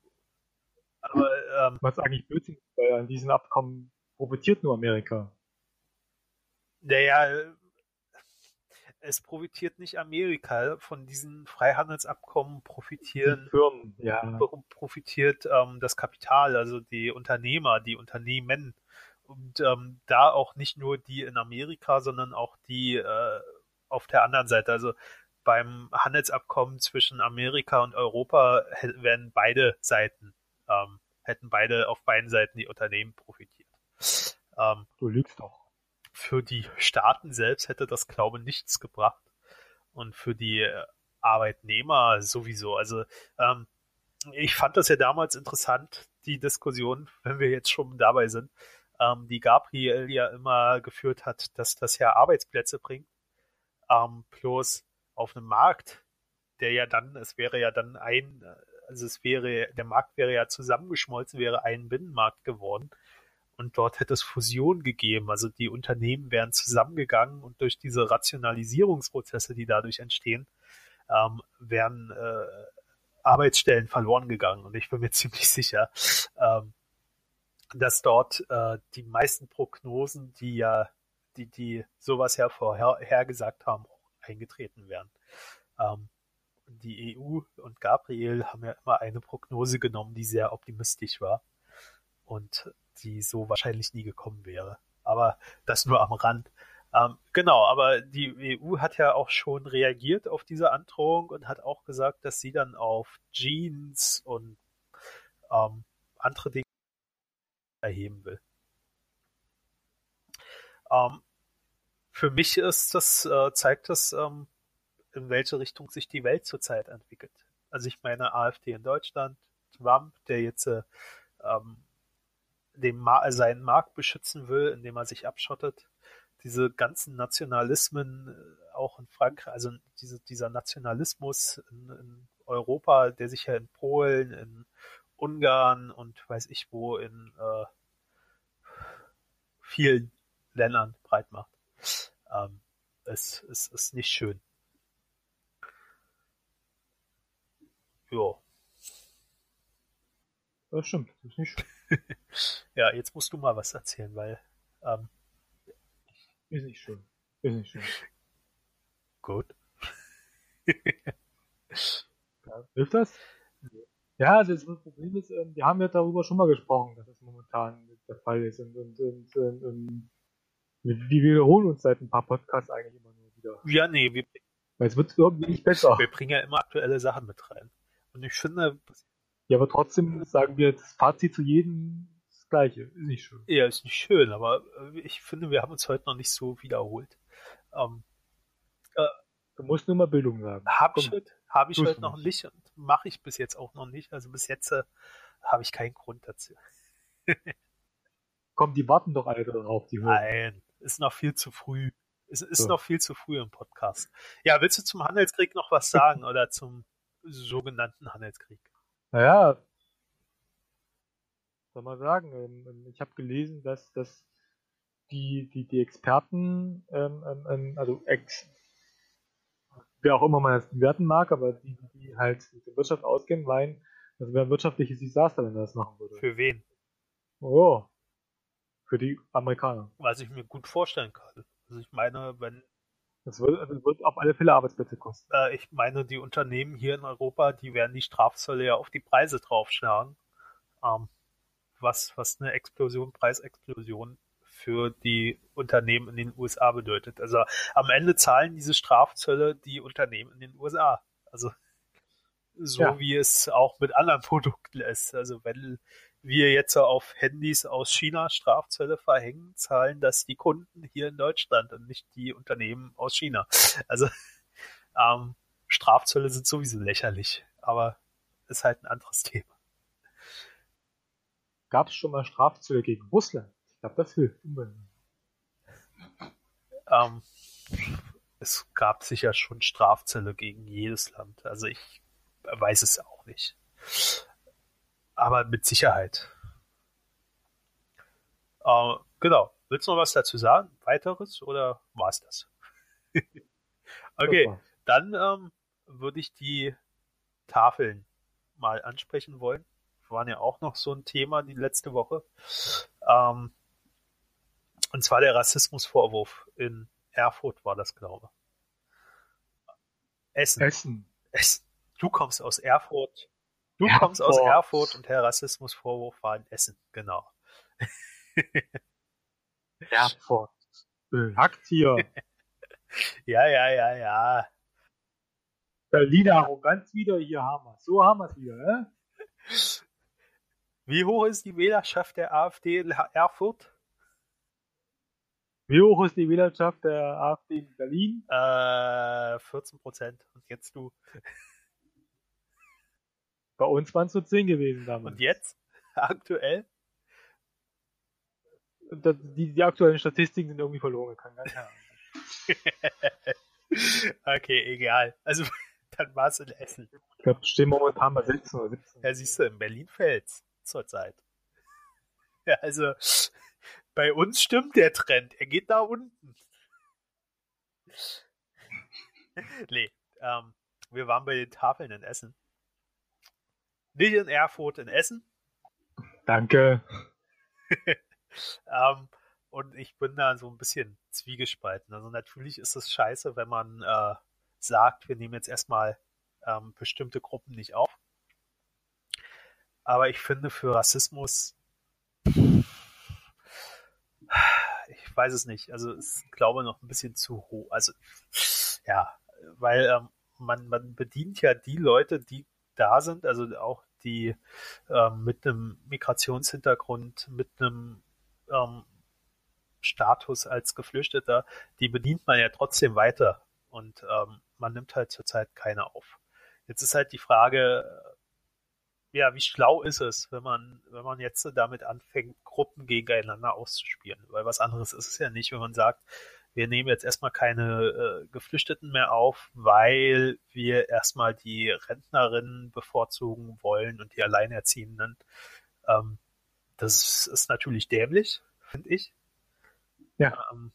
B: aber, ähm, Was eigentlich Blödsinn ist, weil an diesen Abkommen profitiert nur Amerika.
A: Naja, es profitiert nicht Amerika. Von diesen Freihandelsabkommen profitieren
B: die Firmen, ja.
A: profitiert ähm, das Kapital, also die Unternehmer, die Unternehmen. Und ähm, da auch nicht nur die in Amerika, sondern auch die äh, auf der anderen Seite. Also beim Handelsabkommen zwischen Amerika und Europa werden beide Seiten, ähm, hätten beide auf beiden Seiten die Unternehmen profitiert.
B: Ähm, du lügst doch
A: für die Staaten selbst hätte das, glaube ich, nichts gebracht. Und für die äh, Arbeitnehmer sowieso. Also ähm, ich fand das ja damals interessant, die Diskussion, wenn wir jetzt schon dabei sind, ähm, die Gabriel ja immer geführt hat, dass das ja Arbeitsplätze bringt. Ähm, bloß auf einem Markt, der ja dann, es wäre ja dann ein, also es wäre, der Markt wäre ja zusammengeschmolzen, wäre ein Binnenmarkt geworden und dort hätte es Fusion gegeben. Also die Unternehmen wären zusammengegangen und durch diese Rationalisierungsprozesse, die dadurch entstehen, ähm, wären äh, Arbeitsstellen verloren gegangen. Und ich bin mir ziemlich sicher, ähm, dass dort äh, die meisten Prognosen, die ja, die, die sowas ja vorhergesagt haben, eingetreten wären. Ähm, die EU und Gabriel haben ja immer eine Prognose genommen, die sehr optimistisch war. Und die so wahrscheinlich nie gekommen wäre. Aber das nur am Rand. Ähm, genau, aber die EU hat ja auch schon reagiert auf diese Androhung und hat auch gesagt, dass sie dann auf Jeans und ähm, andere Dinge erheben will. Ähm, für mich ist das, äh, zeigt das, ähm, in welche Richtung sich die Welt zurzeit entwickelt. Also ich meine AfD in Deutschland, Trump, der jetzt äh, ähm, den Ma seinen Markt beschützen will, indem er sich abschottet. Diese ganzen Nationalismen, äh, auch in Frankreich, also diese, dieser Nationalismus in, in Europa, der sich ja in Polen, in Ungarn und weiß ich wo in äh, vielen Ländern breit macht. Ähm, es, es ist nicht schön.
B: Ja. Das stimmt, das ist nicht schön.
A: ja, jetzt musst du mal was erzählen, weil. Ähm,
B: ist nicht schön. Ist nicht schön.
A: Gut.
B: ja, hilft das? Ja, das Problem ist, ähm, wir haben ja darüber schon mal gesprochen, dass das momentan der Fall ist. Und, und, und, und wir wiederholen uns seit ein paar Podcasts eigentlich immer nur wieder.
A: Ja, nee, wir,
B: weil es wird irgendwie nicht besser.
A: Wir bringen ja immer aktuelle Sachen mit rein. Und ich finde,
B: ja, aber trotzdem sagen wir das Fazit zu jedem das gleiche. Ist nicht schön.
A: Ja, ist nicht schön, aber äh, ich finde, wir haben uns heute noch nicht so wiederholt. Ähm,
B: äh, du musst nur mal Bildung sagen.
A: Habe ich, heute, hab ich heute noch nicht mache ich bis jetzt auch noch nicht. Also bis jetzt äh, habe ich keinen Grund dazu.
B: Komm, die warten doch alle darauf. Die
A: Nein, ist noch viel zu früh. Es ist so. noch viel zu früh im Podcast. Ja, willst du zum Handelskrieg noch was sagen oder zum sogenannten Handelskrieg?
B: Naja, soll man sagen, ähm, ähm, ich habe gelesen, dass, dass die, die, die Experten, ähm, ähm, ähm, also Ex, wer auch immer man das bewerten mag, aber die, die halt mit der Wirtschaft auskennen, meinen, das wäre ein wirtschaftliches Desaster, wenn er das machen würde.
A: Für wen?
B: Oh, für die Amerikaner.
A: Was ich mir gut vorstellen kann. Also ich meine, wenn
B: das wird, das wird auf alle Fälle Arbeitsplätze kosten.
A: Äh, ich meine, die Unternehmen hier in Europa, die werden die Strafzölle ja auf die Preise draufschlagen. Ähm, was, was eine Explosion, Preisexplosion für die Unternehmen in den USA bedeutet. Also am Ende zahlen diese Strafzölle die Unternehmen in den USA. Also so ja. wie es auch mit anderen Produkten ist. Also wenn wir jetzt auf Handys aus China Strafzölle verhängen, zahlen das die Kunden hier in Deutschland und nicht die Unternehmen aus China. Also ähm, Strafzölle sind sowieso lächerlich, aber ist halt ein anderes Thema.
B: Gab es schon mal Strafzölle gegen Russland? Ich glaube, das hilft
A: Ähm, es gab sicher schon Strafzölle gegen jedes Land. Also ich weiß es auch nicht. aber mit Sicherheit. Äh, genau. Willst du noch was dazu sagen? Weiteres oder war es das? okay, dann ähm, würde ich die Tafeln mal ansprechen wollen. Waren ja auch noch so ein Thema die letzte Woche. Ähm, und zwar der Rassismusvorwurf in Erfurt war das, glaube ich. Essen.
B: Essen.
A: Essen. Du kommst aus Erfurt. Du
B: Erfurt.
A: kommst aus Erfurt und der Rassismusvorwurf war in Essen, genau.
B: Erfurt. Behackt hier.
A: ja, ja, ja, ja.
B: Berliner Arroganz wieder, hier haben wir So haben wir es wieder, ne?
A: Wie hoch ist die Wählerschaft der AfD in Erfurt?
B: Wie hoch ist die Wählerschaft der AfD in Berlin?
A: Äh, 14 Prozent. Und jetzt du.
B: Bei uns waren es nur 10 gewesen damals.
A: Und jetzt? Aktuell?
B: Das, die, die aktuellen Statistiken sind irgendwie verloren gegangen.
A: Okay, egal. Also, dann war es in Essen.
B: Ich glaube, wir stehen momentan bei 16 oder 17.
A: Ja, siehst du, in Berlin fällt's zurzeit. Ja, also, bei uns stimmt der Trend. Er geht da unten. nee, ähm, wir waren bei den Tafeln in Essen. Nicht in Erfurt, in Essen.
B: Danke.
A: ähm, und ich bin da so ein bisschen zwiegespalten. Also natürlich ist es scheiße, wenn man äh, sagt, wir nehmen jetzt erstmal ähm, bestimmte Gruppen nicht auf. Aber ich finde für Rassismus, ich weiß es nicht, also ich glaube noch ein bisschen zu hoch. Also ja, weil ähm, man, man bedient ja die Leute, die da sind, also auch die ähm, mit einem Migrationshintergrund, mit einem ähm, Status als Geflüchteter, die bedient man ja trotzdem weiter und ähm, man nimmt halt zurzeit keine auf. Jetzt ist halt die Frage, ja, wie schlau ist es, wenn man, wenn man jetzt damit anfängt, Gruppen gegeneinander auszuspielen? Weil was anderes ist es ja nicht, wenn man sagt, wir nehmen jetzt erstmal keine äh, Geflüchteten mehr auf, weil wir erstmal die Rentnerinnen bevorzugen wollen und die Alleinerziehenden. Ähm, das ist natürlich dämlich, finde ich.
B: Ja.
A: Ähm,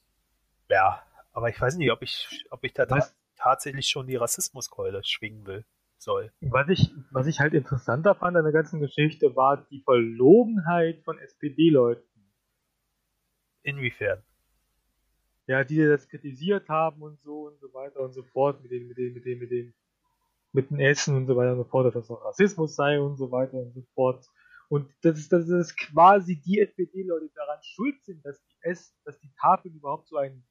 A: ja, aber ich weiß nicht, ob ich, ob ich da ta tatsächlich schon die Rassismuskeule schwingen will, soll.
B: Was ich, was ich halt interessanter fand an der ganzen Geschichte war die Verlogenheit von SPD-Leuten.
A: Inwiefern?
B: Ja, die das kritisiert haben und so und so weiter und so fort mit den, mit den, mit den, mit den, mit den Essen und so weiter und so fort, dass das noch Rassismus sei und so weiter und so fort. Und das ist, das ist quasi die SPD-Leute daran schuld sind, dass die S, dass die Tafeln überhaupt so einen,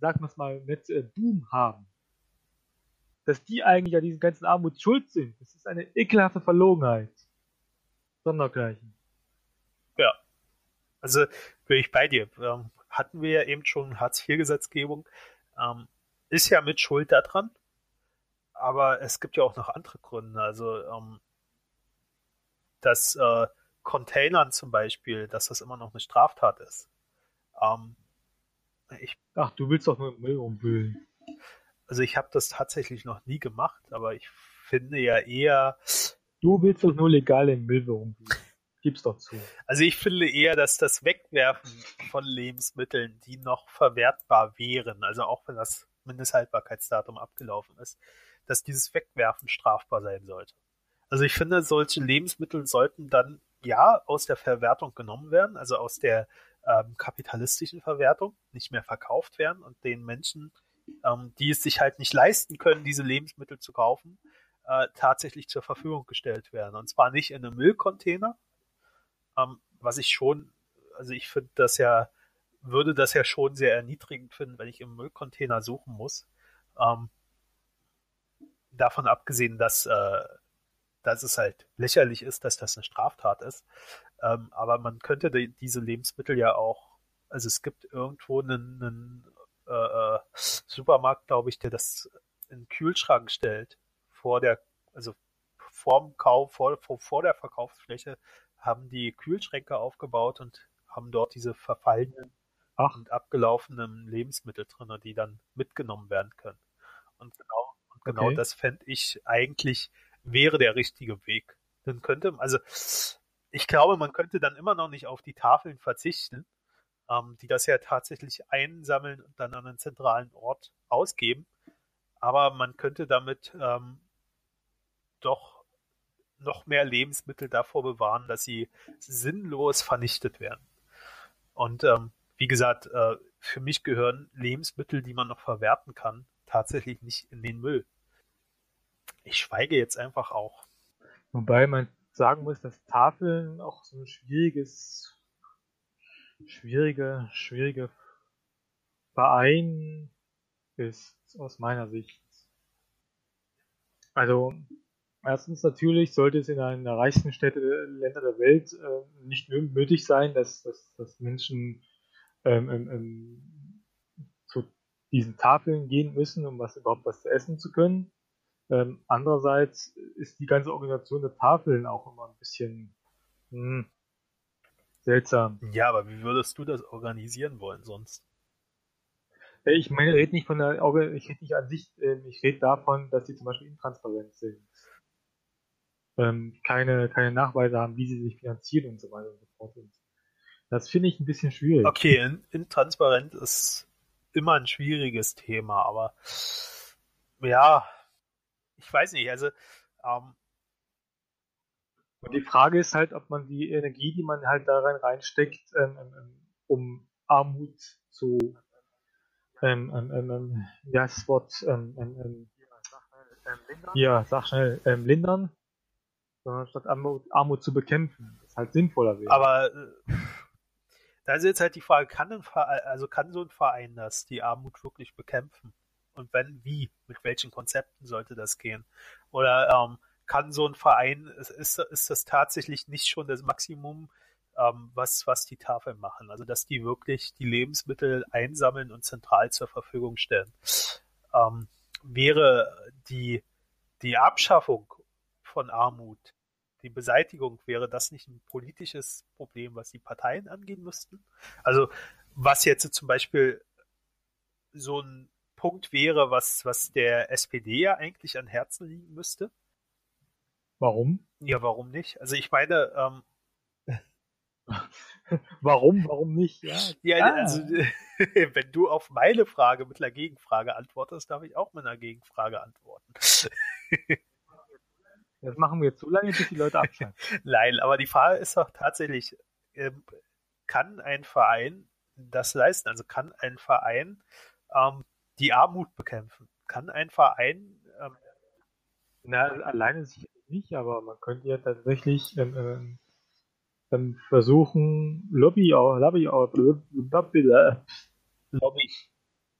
B: sagen wir es mal, nicht äh, Boom haben. Dass die eigentlich an diesen ganzen Armut schuld sind. Das ist eine ekelhafte Verlogenheit. Sondergleichen.
A: Ja. Also bin ich bei dir. Ähm, hatten wir ja eben schon Hartz-IV-Gesetzgebung. Ähm, ist ja mit Schuld daran. Aber es gibt ja auch noch andere Gründe. Also ähm, dass äh, Containern zum Beispiel, dass das immer noch eine Straftat ist. Ähm,
B: ich, Ach, du willst doch nur Müll umwühlen.
A: Also ich habe das tatsächlich noch nie gemacht, aber ich finde ja eher.
B: Du willst doch nur legal im Müll umwühlen. Gib's doch zu.
A: Also ich finde eher, dass das Wegwerfen von Lebensmitteln, die noch verwertbar wären, also auch wenn das Mindesthaltbarkeitsdatum abgelaufen ist, dass dieses Wegwerfen strafbar sein sollte. Also ich finde, solche Lebensmittel sollten dann ja aus der Verwertung genommen werden, also aus der ähm, kapitalistischen Verwertung, nicht mehr verkauft werden und den Menschen, ähm, die es sich halt nicht leisten können, diese Lebensmittel zu kaufen, äh, tatsächlich zur Verfügung gestellt werden. Und zwar nicht in einem Müllcontainer, ähm, was ich schon, also ich finde das ja, würde das ja schon sehr erniedrigend finden, wenn ich im Müllcontainer suchen muss. Ähm, davon abgesehen, dass äh, dass es halt lächerlich ist, dass das eine Straftat ist. Ähm, aber man könnte die, diese Lebensmittel ja auch, also es gibt irgendwo einen, einen äh, äh Supermarkt, glaube ich, der das in den Kühlschrank stellt, vor der, also vorm Kauf, vor, vor, vor der Verkaufsfläche, haben die Kühlschränke aufgebaut und haben dort diese verfallenen Ach. und abgelaufenen Lebensmittel drin, die dann mitgenommen werden können. Und genau, und genau okay. das fände ich eigentlich wäre der richtige Weg. dann könnte, also ich glaube, man könnte dann immer noch nicht auf die Tafeln verzichten, ähm, die das ja tatsächlich einsammeln und dann an einen zentralen Ort ausgeben. Aber man könnte damit ähm, doch noch mehr Lebensmittel davor bewahren, dass sie sinnlos vernichtet werden. Und ähm, wie gesagt, äh, für mich gehören Lebensmittel, die man noch verwerten kann, tatsächlich nicht in den Müll. Ich schweige jetzt einfach auch.
B: Wobei man sagen muss, dass Tafeln auch so ein schwieriges, schwierige, schwierige Verein ist aus meiner Sicht. Also erstens natürlich sollte es in einer der reichsten Städte Länder der Welt äh, nicht nötig sein, dass, dass, dass Menschen ähm, ähm, zu diesen Tafeln gehen müssen, um was überhaupt was zu essen zu können. Ähm, andererseits ist die ganze Organisation der Tafeln auch immer ein bisschen mh, hm, seltsam.
A: Ja, aber wie würdest du das organisieren wollen sonst?
B: Äh, ich meine, ich rede nicht von der Organ ich rede nicht an sich, ähm, ich rede davon, dass sie zum Beispiel intransparent sind. Ähm, keine, keine Nachweise haben, wie sie sich finanzieren und so weiter und so fort. Das finde ich ein bisschen schwierig.
A: Okay, intransparent ist immer ein schwieriges Thema, aber ja, ich weiß nicht, also ähm,
B: und die Frage ist halt, ob man die Energie, die man halt da rein reinsteckt, ähm, ähm, ähm um Armut zu ähm, ähm, ähm, ja, das Wort ähm, ähm, ja, sag schnell, ähm, lindern, sondern statt Armut, Armut zu bekämpfen, das halt sinnvoller wäre.
A: Aber äh, da ist jetzt halt die Frage, kann ein Verein, also kann so ein Verein das, die Armut wirklich bekämpfen? Und wenn, wie? Mit welchen Konzepten sollte das gehen? Oder ähm, kann so ein Verein, ist, ist das tatsächlich nicht schon das Maximum, ähm, was, was die Tafeln machen? Also, dass die wirklich die Lebensmittel einsammeln und zentral zur Verfügung stellen. Ähm, wäre die, die Abschaffung von Armut, die Beseitigung, wäre das nicht ein politisches Problem, was die Parteien angehen müssten? Also, was jetzt zum Beispiel so ein Punkt wäre, was, was der SPD ja eigentlich an Herzen liegen müsste.
B: Warum?
A: Ja, warum nicht? Also ich meine, ähm,
B: warum, warum nicht? Ja,
A: ja also, wenn du auf meine Frage mit einer Gegenfrage antwortest, darf ich auch mit einer Gegenfrage antworten.
B: Das machen wir so lange, bis die Leute abschalten.
A: Nein, aber die Frage ist doch tatsächlich, ähm, kann ein Verein das leisten? Also kann ein Verein ähm, die Armut bekämpfen. Kann ein Verein. Ähm,
B: Na, alleine sicher nicht, aber man könnte ja tatsächlich ähm, ähm, ähm versuchen, Lobby, Lobby, Lobby,
A: Lobby.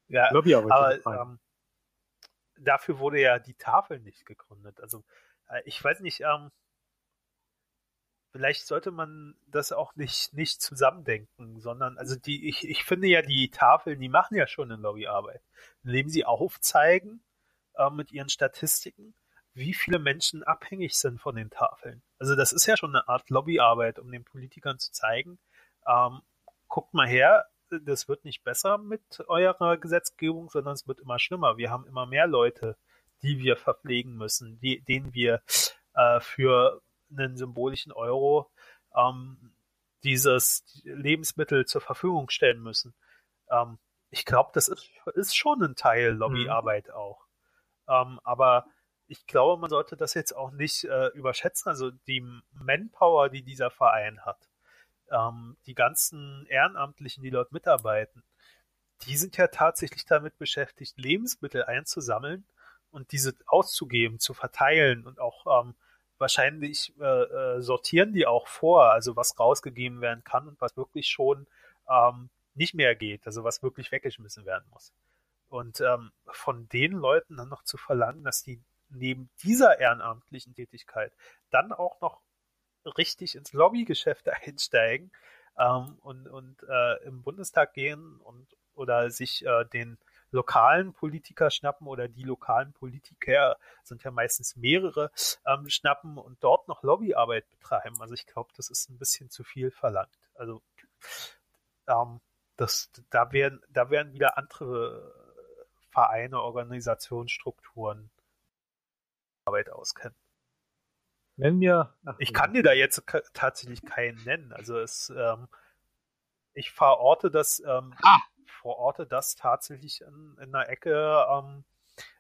A: Ja, Lobby aber ähm, dafür wurde ja die Tafel nicht gegründet. Also äh, ich weiß nicht, ähm, vielleicht sollte man das auch nicht, nicht zusammendenken, sondern, also die, ich, ich finde ja, die Tafeln, die machen ja schon eine Lobbyarbeit, indem sie aufzeigen äh, mit ihren Statistiken, wie viele Menschen abhängig sind von den Tafeln. Also das ist ja schon eine Art Lobbyarbeit, um den Politikern zu zeigen, ähm, guckt mal her, das wird nicht besser mit eurer Gesetzgebung, sondern es wird immer schlimmer. Wir haben immer mehr Leute, die wir verpflegen müssen, die, denen wir äh, für einen symbolischen Euro ähm, dieses Lebensmittel zur Verfügung stellen müssen. Ähm, ich glaube, das ist, ist, schon ein Teil Lobbyarbeit mhm. auch. Ähm, aber ich glaube, man sollte das jetzt auch nicht äh, überschätzen. Also die Manpower, die dieser Verein hat, ähm, die ganzen Ehrenamtlichen, die dort mitarbeiten, die sind ja tatsächlich damit beschäftigt, Lebensmittel einzusammeln und diese auszugeben, zu verteilen und auch ähm, wahrscheinlich äh, äh, sortieren die auch vor, also was rausgegeben werden kann und was wirklich schon ähm, nicht mehr geht, also was wirklich weggeschmissen werden muss. Und ähm, von den Leuten dann noch zu verlangen, dass die neben dieser ehrenamtlichen Tätigkeit dann auch noch richtig ins Lobbygeschäft einsteigen ähm, und, und äh, im Bundestag gehen und oder sich äh, den lokalen Politiker schnappen oder die lokalen Politiker sind ja meistens mehrere ähm, schnappen und dort noch Lobbyarbeit betreiben. Also ich glaube, das ist ein bisschen zu viel verlangt. Also ähm, das, da werden, da werden wieder andere Vereine, Organisationsstrukturen Arbeit auskennen.
B: Nenn mir.
A: Ach, ich kann dir da jetzt tatsächlich keinen nennen. Also es, ähm, ich verorte das, ähm, ah. verorte das tatsächlich in, in einer Ecke ähm,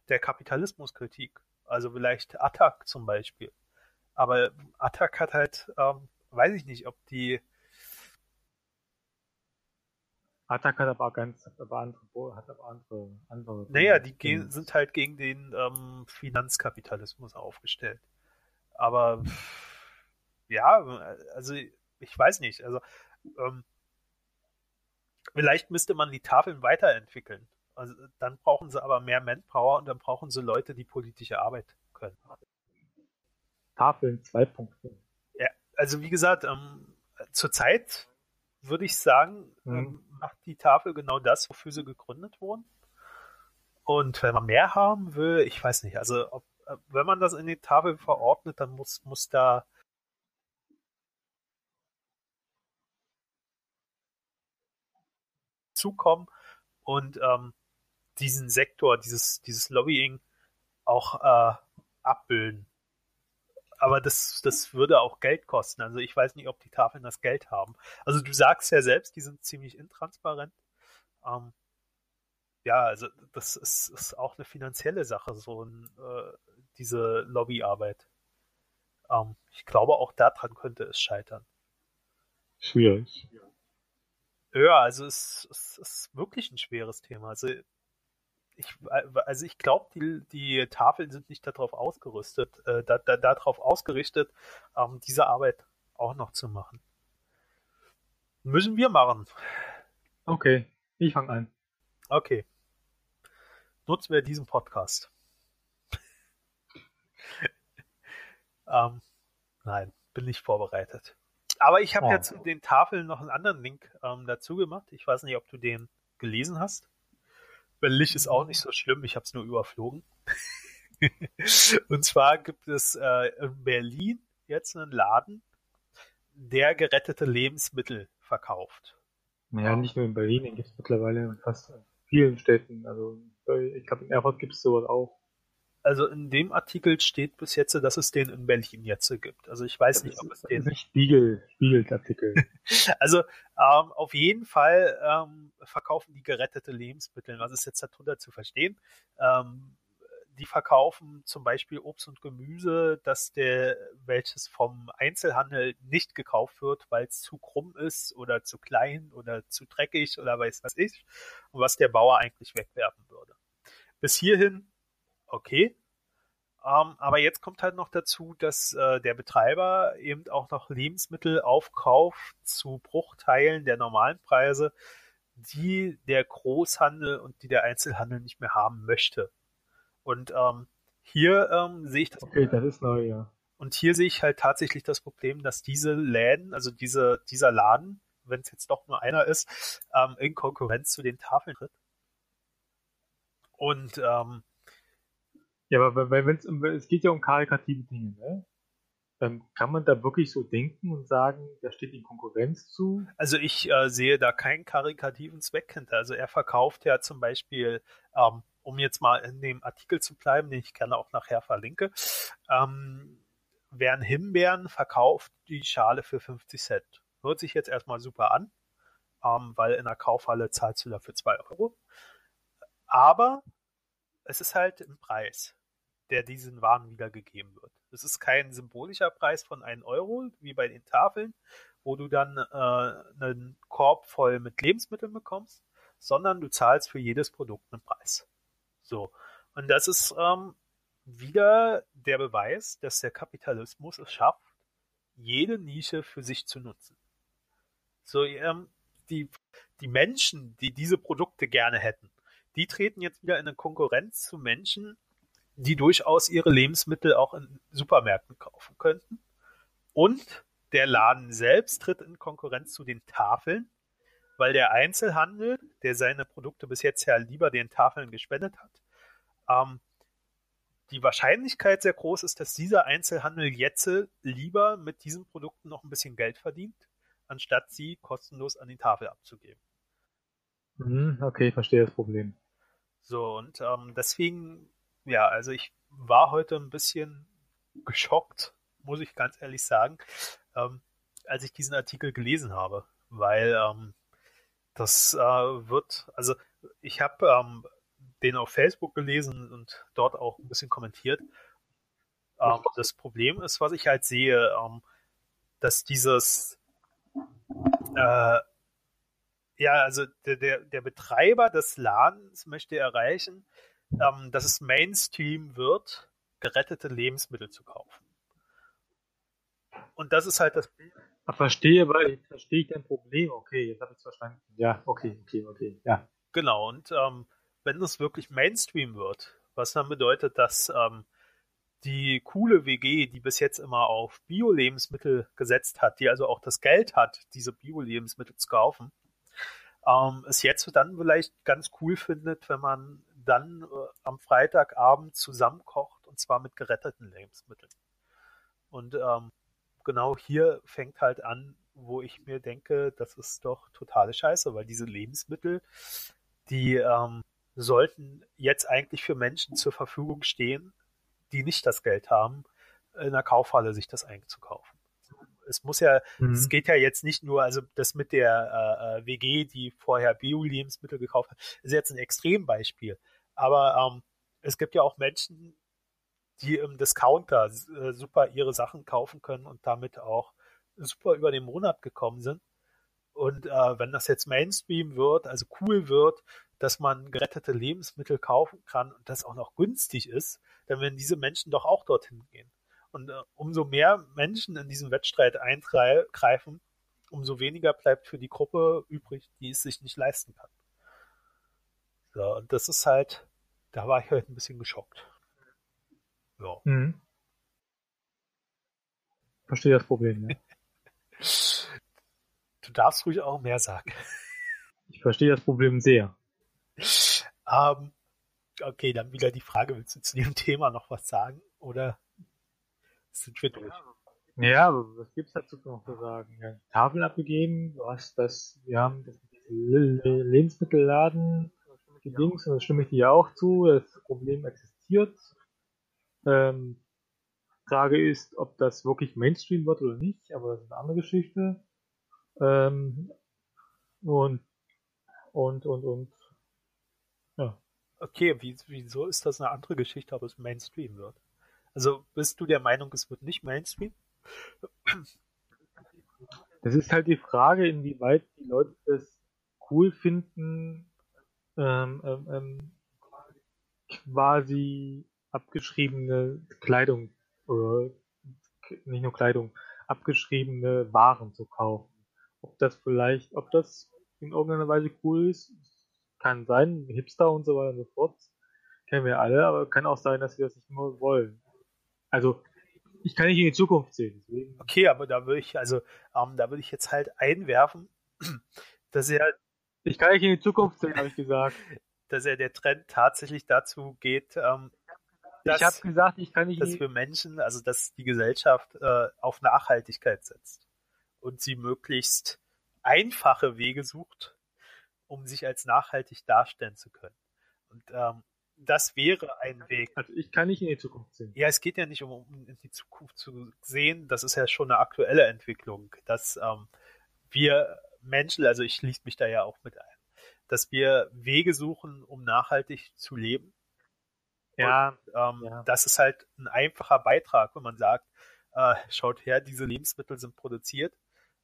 A: der Kapitalismuskritik. Also vielleicht Attac zum Beispiel. Aber Attac hat halt, ähm, weiß ich nicht, ob die
B: Attac hat aber ganz aber andere, hat aber andere, andere.
A: Naja, die gehen, sind halt gegen den ähm, Finanzkapitalismus aufgestellt. Aber ja, also ich weiß nicht. Also ähm, vielleicht müsste man die Tafeln weiterentwickeln. Also, dann brauchen sie aber mehr Manpower und dann brauchen sie Leute, die politische Arbeit können.
B: Tafeln 2.0.
A: Ja, also wie gesagt, ähm, zurzeit würde ich sagen, mhm. ähm, macht die Tafel genau das, wofür sie gegründet wurden. Und wenn man mehr haben will, ich weiß nicht, also ob, wenn man das in die Tafel verordnet, dann muss, muss da zukommen und ähm, diesen Sektor, dieses, dieses Lobbying auch äh, abbilden. Aber das, das würde auch Geld kosten. Also ich weiß nicht, ob die Tafeln das Geld haben. Also du sagst ja selbst, die sind ziemlich intransparent. Ähm, ja, also das ist, ist, auch eine finanzielle Sache, so ein, äh, diese Lobbyarbeit. Ähm, ich glaube, auch daran könnte es scheitern.
B: Schwierig.
A: Ja, also es, es ist wirklich ein schweres Thema. Also ich, also ich glaube, die, die Tafeln sind nicht darauf ausgerüstet, äh, da, da, darauf ausgerichtet, ähm, diese Arbeit auch noch zu machen. Müssen wir machen.
B: Okay, ich fange an.
A: Okay. Nutzen wir diesen Podcast. ähm, nein, bin nicht vorbereitet. Aber ich habe oh. ja zu den Tafeln noch einen anderen Link ähm, dazu gemacht. Ich weiß nicht, ob du den gelesen hast. Berlin ist auch nicht so schlimm, ich habe es nur überflogen. und zwar gibt es äh, in Berlin jetzt einen Laden, der gerettete Lebensmittel verkauft.
B: Naja, nicht nur in Berlin, den gibt es mittlerweile in fast vielen Städten. Also ich glaube in Erfurt gibt es sowas auch
A: also in dem Artikel steht bis jetzt, dass es den in Berlin jetzt gibt. Also ich weiß das nicht, ob es den.
B: Spiegel, Spiegelartikel.
A: also ähm, auf jeden Fall ähm, verkaufen die gerettete Lebensmittel. Was ist jetzt darunter zu verstehen? Ähm, die verkaufen zum Beispiel Obst und Gemüse, dass der, welches vom Einzelhandel nicht gekauft wird, weil es zu krumm ist oder zu klein oder zu dreckig oder weiß was ich, und was der Bauer eigentlich wegwerfen würde. Bis hierhin okay. Ähm, aber jetzt kommt halt noch dazu, dass äh, der Betreiber eben auch noch Lebensmittel aufkauft zu Bruchteilen der normalen Preise, die der Großhandel und die der Einzelhandel nicht mehr haben möchte. Und ähm, hier ähm, sehe ich das.
B: Okay, das ist neu, ja.
A: Und hier sehe ich halt tatsächlich das Problem, dass diese Läden, also diese, dieser Laden, wenn es jetzt doch nur einer ist, ähm, in Konkurrenz zu den Tafeln tritt. Und ähm,
B: ja, aber wenn es es geht ja um karikative Dinge, ne? Ähm, kann man da wirklich so denken und sagen, da steht die Konkurrenz zu?
A: Also ich äh, sehe da keinen karikativen Zweck hinter. Also er verkauft ja zum Beispiel, ähm, um jetzt mal in dem Artikel zu bleiben, den ich gerne auch nachher verlinke, ähm, werden Himbeeren verkauft die Schale für 50 Cent. Hört sich jetzt erstmal super an, ähm, weil in der Kaufhalle zahlst du dafür 2 Euro. Aber es ist halt im Preis der diesen Waren wiedergegeben wird. Es ist kein symbolischer Preis von 1 Euro, wie bei den Tafeln, wo du dann äh, einen Korb voll mit Lebensmitteln bekommst, sondern du zahlst für jedes Produkt einen Preis. So. Und das ist ähm, wieder der Beweis, dass der Kapitalismus es schafft, jede Nische für sich zu nutzen. So, ähm, die, die Menschen, die diese Produkte gerne hätten, die treten jetzt wieder in eine Konkurrenz zu Menschen, die durchaus ihre Lebensmittel auch in Supermärkten kaufen könnten. Und der Laden selbst tritt in Konkurrenz zu den Tafeln, weil der Einzelhandel, der seine Produkte bis jetzt ja lieber den Tafeln gespendet hat, ähm, die Wahrscheinlichkeit sehr groß ist, dass dieser Einzelhandel jetzt lieber mit diesen Produkten noch ein bisschen Geld verdient, anstatt sie kostenlos an die Tafel abzugeben.
B: Mhm, okay, ich verstehe das Problem.
A: So, und ähm, deswegen ja, also ich war heute ein bisschen geschockt, muss ich ganz ehrlich sagen, ähm, als ich diesen Artikel gelesen habe, weil ähm, das äh, wird, also ich habe ähm, den auf Facebook gelesen und dort auch ein bisschen kommentiert. Ähm, das Problem ist, was ich halt sehe, ähm, dass dieses äh, ja, also der, der, der Betreiber des Ladens möchte erreichen, ähm, dass es Mainstream wird, gerettete Lebensmittel zu kaufen. Und das ist halt das.
B: Ich verstehe, weil ich verstehe ich dein Problem. Okay, jetzt habe ich es verstanden. Ja, okay, okay, okay, ja.
A: Genau, und ähm, wenn es wirklich Mainstream wird, was dann bedeutet, dass ähm, die coole WG, die bis jetzt immer auf Bio-Lebensmittel gesetzt hat, die also auch das Geld hat, diese Bio-Lebensmittel zu kaufen, ähm, es jetzt dann vielleicht ganz cool findet, wenn man dann äh, am Freitagabend zusammenkocht und zwar mit geretteten Lebensmitteln. Und ähm, genau hier fängt halt an, wo ich mir denke, das ist doch totale Scheiße, weil diese Lebensmittel, die ähm, sollten jetzt eigentlich für Menschen zur Verfügung stehen, die nicht das Geld haben, in der Kaufhalle sich das einzukaufen. Es muss ja, mhm. es geht ja jetzt nicht nur, also das mit der äh, äh WG, die vorher Bio-Lebensmittel gekauft hat, ist jetzt ein Extrembeispiel. Aber ähm, es gibt ja auch Menschen, die im Discounter äh, super ihre Sachen kaufen können und damit auch super über den Monat gekommen sind. Und äh, wenn das jetzt Mainstream wird, also cool wird, dass man gerettete Lebensmittel kaufen kann und das auch noch günstig ist, dann werden diese Menschen doch auch dorthin gehen. Und äh, umso mehr Menschen in diesen Wettstreit eingreifen, umso weniger bleibt für die Gruppe übrig, die es sich nicht leisten kann. So, und das ist halt, da war ich halt ein bisschen geschockt.
B: Ja. Mhm. Verstehe das Problem, ja.
A: du darfst ruhig auch mehr sagen.
B: Ich verstehe das Problem sehr.
A: Ähm, okay, dann wieder die Frage, willst du zu dem Thema noch was sagen? Oder sind wir durch?
B: Ja, was gibt's dazu noch zu sagen? Ja, Tafel abgegeben, du hast das, wir haben das Lebensmittelladen gedings, und da stimme ich dir auch zu, das Problem existiert. Ähm, Frage ist, ob das wirklich Mainstream wird oder nicht, aber das ist eine andere Geschichte. Ähm, und, und, und, und, ja.
A: Okay, wie, wieso ist das eine andere Geschichte, ob es Mainstream wird? Also bist du der Meinung, es wird nicht Mainstream?
B: Das ist halt die Frage, inwieweit die Leute es cool finden, ähm, ähm, ähm quasi abgeschriebene Kleidung oder nicht nur Kleidung, abgeschriebene Waren zu kaufen. Ob das vielleicht, ob das in irgendeiner Weise cool ist, kann sein, Hipster und so weiter und so fort, kennen wir alle, aber kann auch sein, dass sie das nicht nur wollen. Also, ich kann nicht in die Zukunft sehen.
A: Deswegen. Okay, aber da würde ich, also, ähm, da würde ich jetzt halt einwerfen, dass er.
B: Ich kann nicht in die Zukunft sehen, habe ich gesagt.
A: Dass er der Trend tatsächlich dazu geht, ähm,
B: dass, ich habe gesagt, ich kann nicht.
A: Dass wir Menschen, also dass die Gesellschaft äh, auf Nachhaltigkeit setzt und sie möglichst einfache Wege sucht, um sich als nachhaltig darstellen zu können. Und ähm, das wäre ein Weg.
B: Also ich kann nicht in die Zukunft sehen.
A: Ja, es geht ja nicht um, um in die Zukunft zu sehen. Das ist ja schon eine aktuelle Entwicklung, dass ähm, wir Menschen, also ich schließe mich da ja auch mit ein, dass wir Wege suchen, um nachhaltig zu leben ja, und, ähm, ja. Das ist halt ein einfacher Beitrag, wenn man sagt, äh, schaut her, diese Lebensmittel sind produziert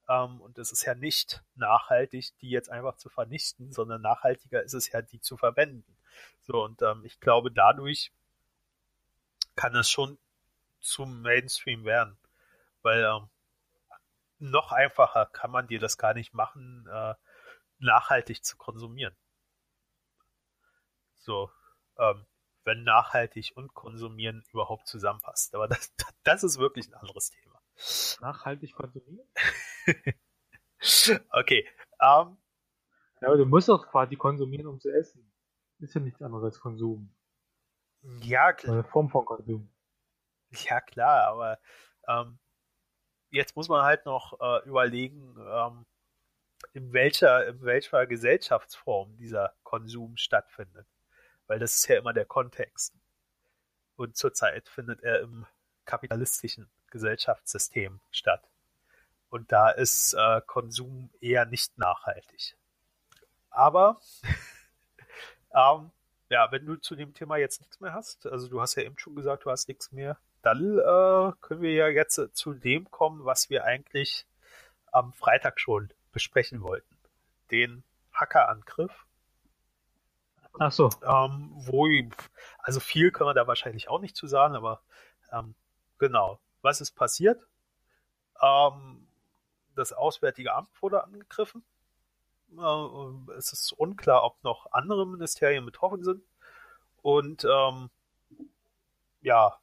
A: ähm, und es ist ja nicht nachhaltig, die jetzt einfach zu vernichten, sondern nachhaltiger ist es ja, die zu verwenden. So, und ähm, ich glaube, dadurch kann es schon zum Mainstream werden, weil ähm, noch einfacher kann man dir das gar nicht machen, äh, nachhaltig zu konsumieren. So, ähm, wenn nachhaltig und konsumieren überhaupt zusammenpasst. Aber das, das ist wirklich ein anderes Thema.
B: Nachhaltig konsumieren?
A: okay. Um,
B: ja, aber du musst doch quasi konsumieren, um zu essen. Ist ja nichts anderes als Konsum.
A: Ja, klar.
B: Eine Form von Konsum.
A: Ja, klar, aber ähm, jetzt muss man halt noch äh, überlegen, ähm, in welcher, in welcher Gesellschaftsform dieser Konsum stattfindet weil das ist ja immer der Kontext. Und zurzeit findet er im kapitalistischen Gesellschaftssystem statt. Und da ist äh, Konsum eher nicht nachhaltig. Aber ähm, ja, wenn du zu dem Thema jetzt nichts mehr hast, also du hast ja eben schon gesagt, du hast nichts mehr, dann äh, können wir ja jetzt zu dem kommen, was wir eigentlich am Freitag schon besprechen wollten. Den Hackerangriff.
B: Ach so.
A: Ähm, wo, also viel können wir da wahrscheinlich auch nicht zu sagen, aber ähm, genau. Was ist passiert? Ähm, das Auswärtige Amt wurde angegriffen. Äh, es ist unklar, ob noch andere Ministerien betroffen sind. Und ähm, ja,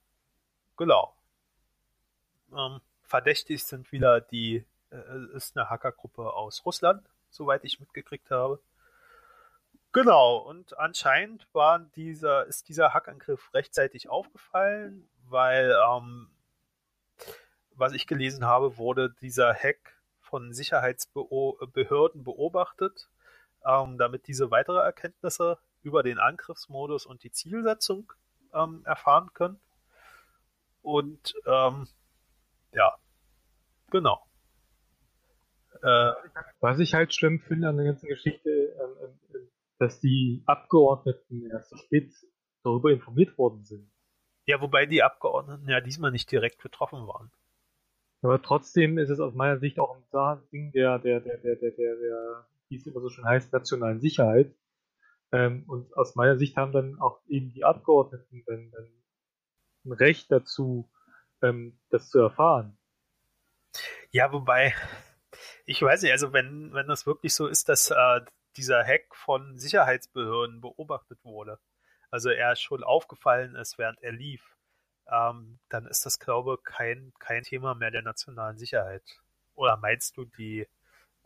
A: genau. Ähm, verdächtig sind wieder die, äh, ist eine Hackergruppe aus Russland, soweit ich mitgekriegt habe. Genau, und anscheinend war dieser, ist dieser Hackangriff rechtzeitig aufgefallen, weil, ähm, was ich gelesen habe, wurde dieser Hack von Sicherheitsbehörden beobachtet, ähm, damit diese weitere Erkenntnisse über den Angriffsmodus und die Zielsetzung ähm, erfahren können. Und ähm, ja, genau.
B: Äh, Was ich halt schlimm finde an der ganzen Geschichte, ähm, ähm, dass die Abgeordneten erst so spät darüber informiert worden sind.
A: Ja, wobei die Abgeordneten ja diesmal nicht direkt betroffen waren.
B: Aber trotzdem ist es aus meiner Sicht auch ein Ding der, der, der, der, der, der, der, wie es immer so schön heißt, nationalen Sicherheit. Ähm, und aus meiner Sicht haben dann auch eben die Abgeordneten dann, dann ein Recht dazu, ähm, das zu erfahren.
A: Ja, wobei, ich weiß nicht, also wenn, wenn das wirklich so ist, dass äh, dieser Hack von Sicherheitsbehörden beobachtet wurde, also er schon aufgefallen ist, während er lief, ähm, dann ist das, glaube ich, kein, kein Thema mehr der nationalen Sicherheit. Oder meinst du, die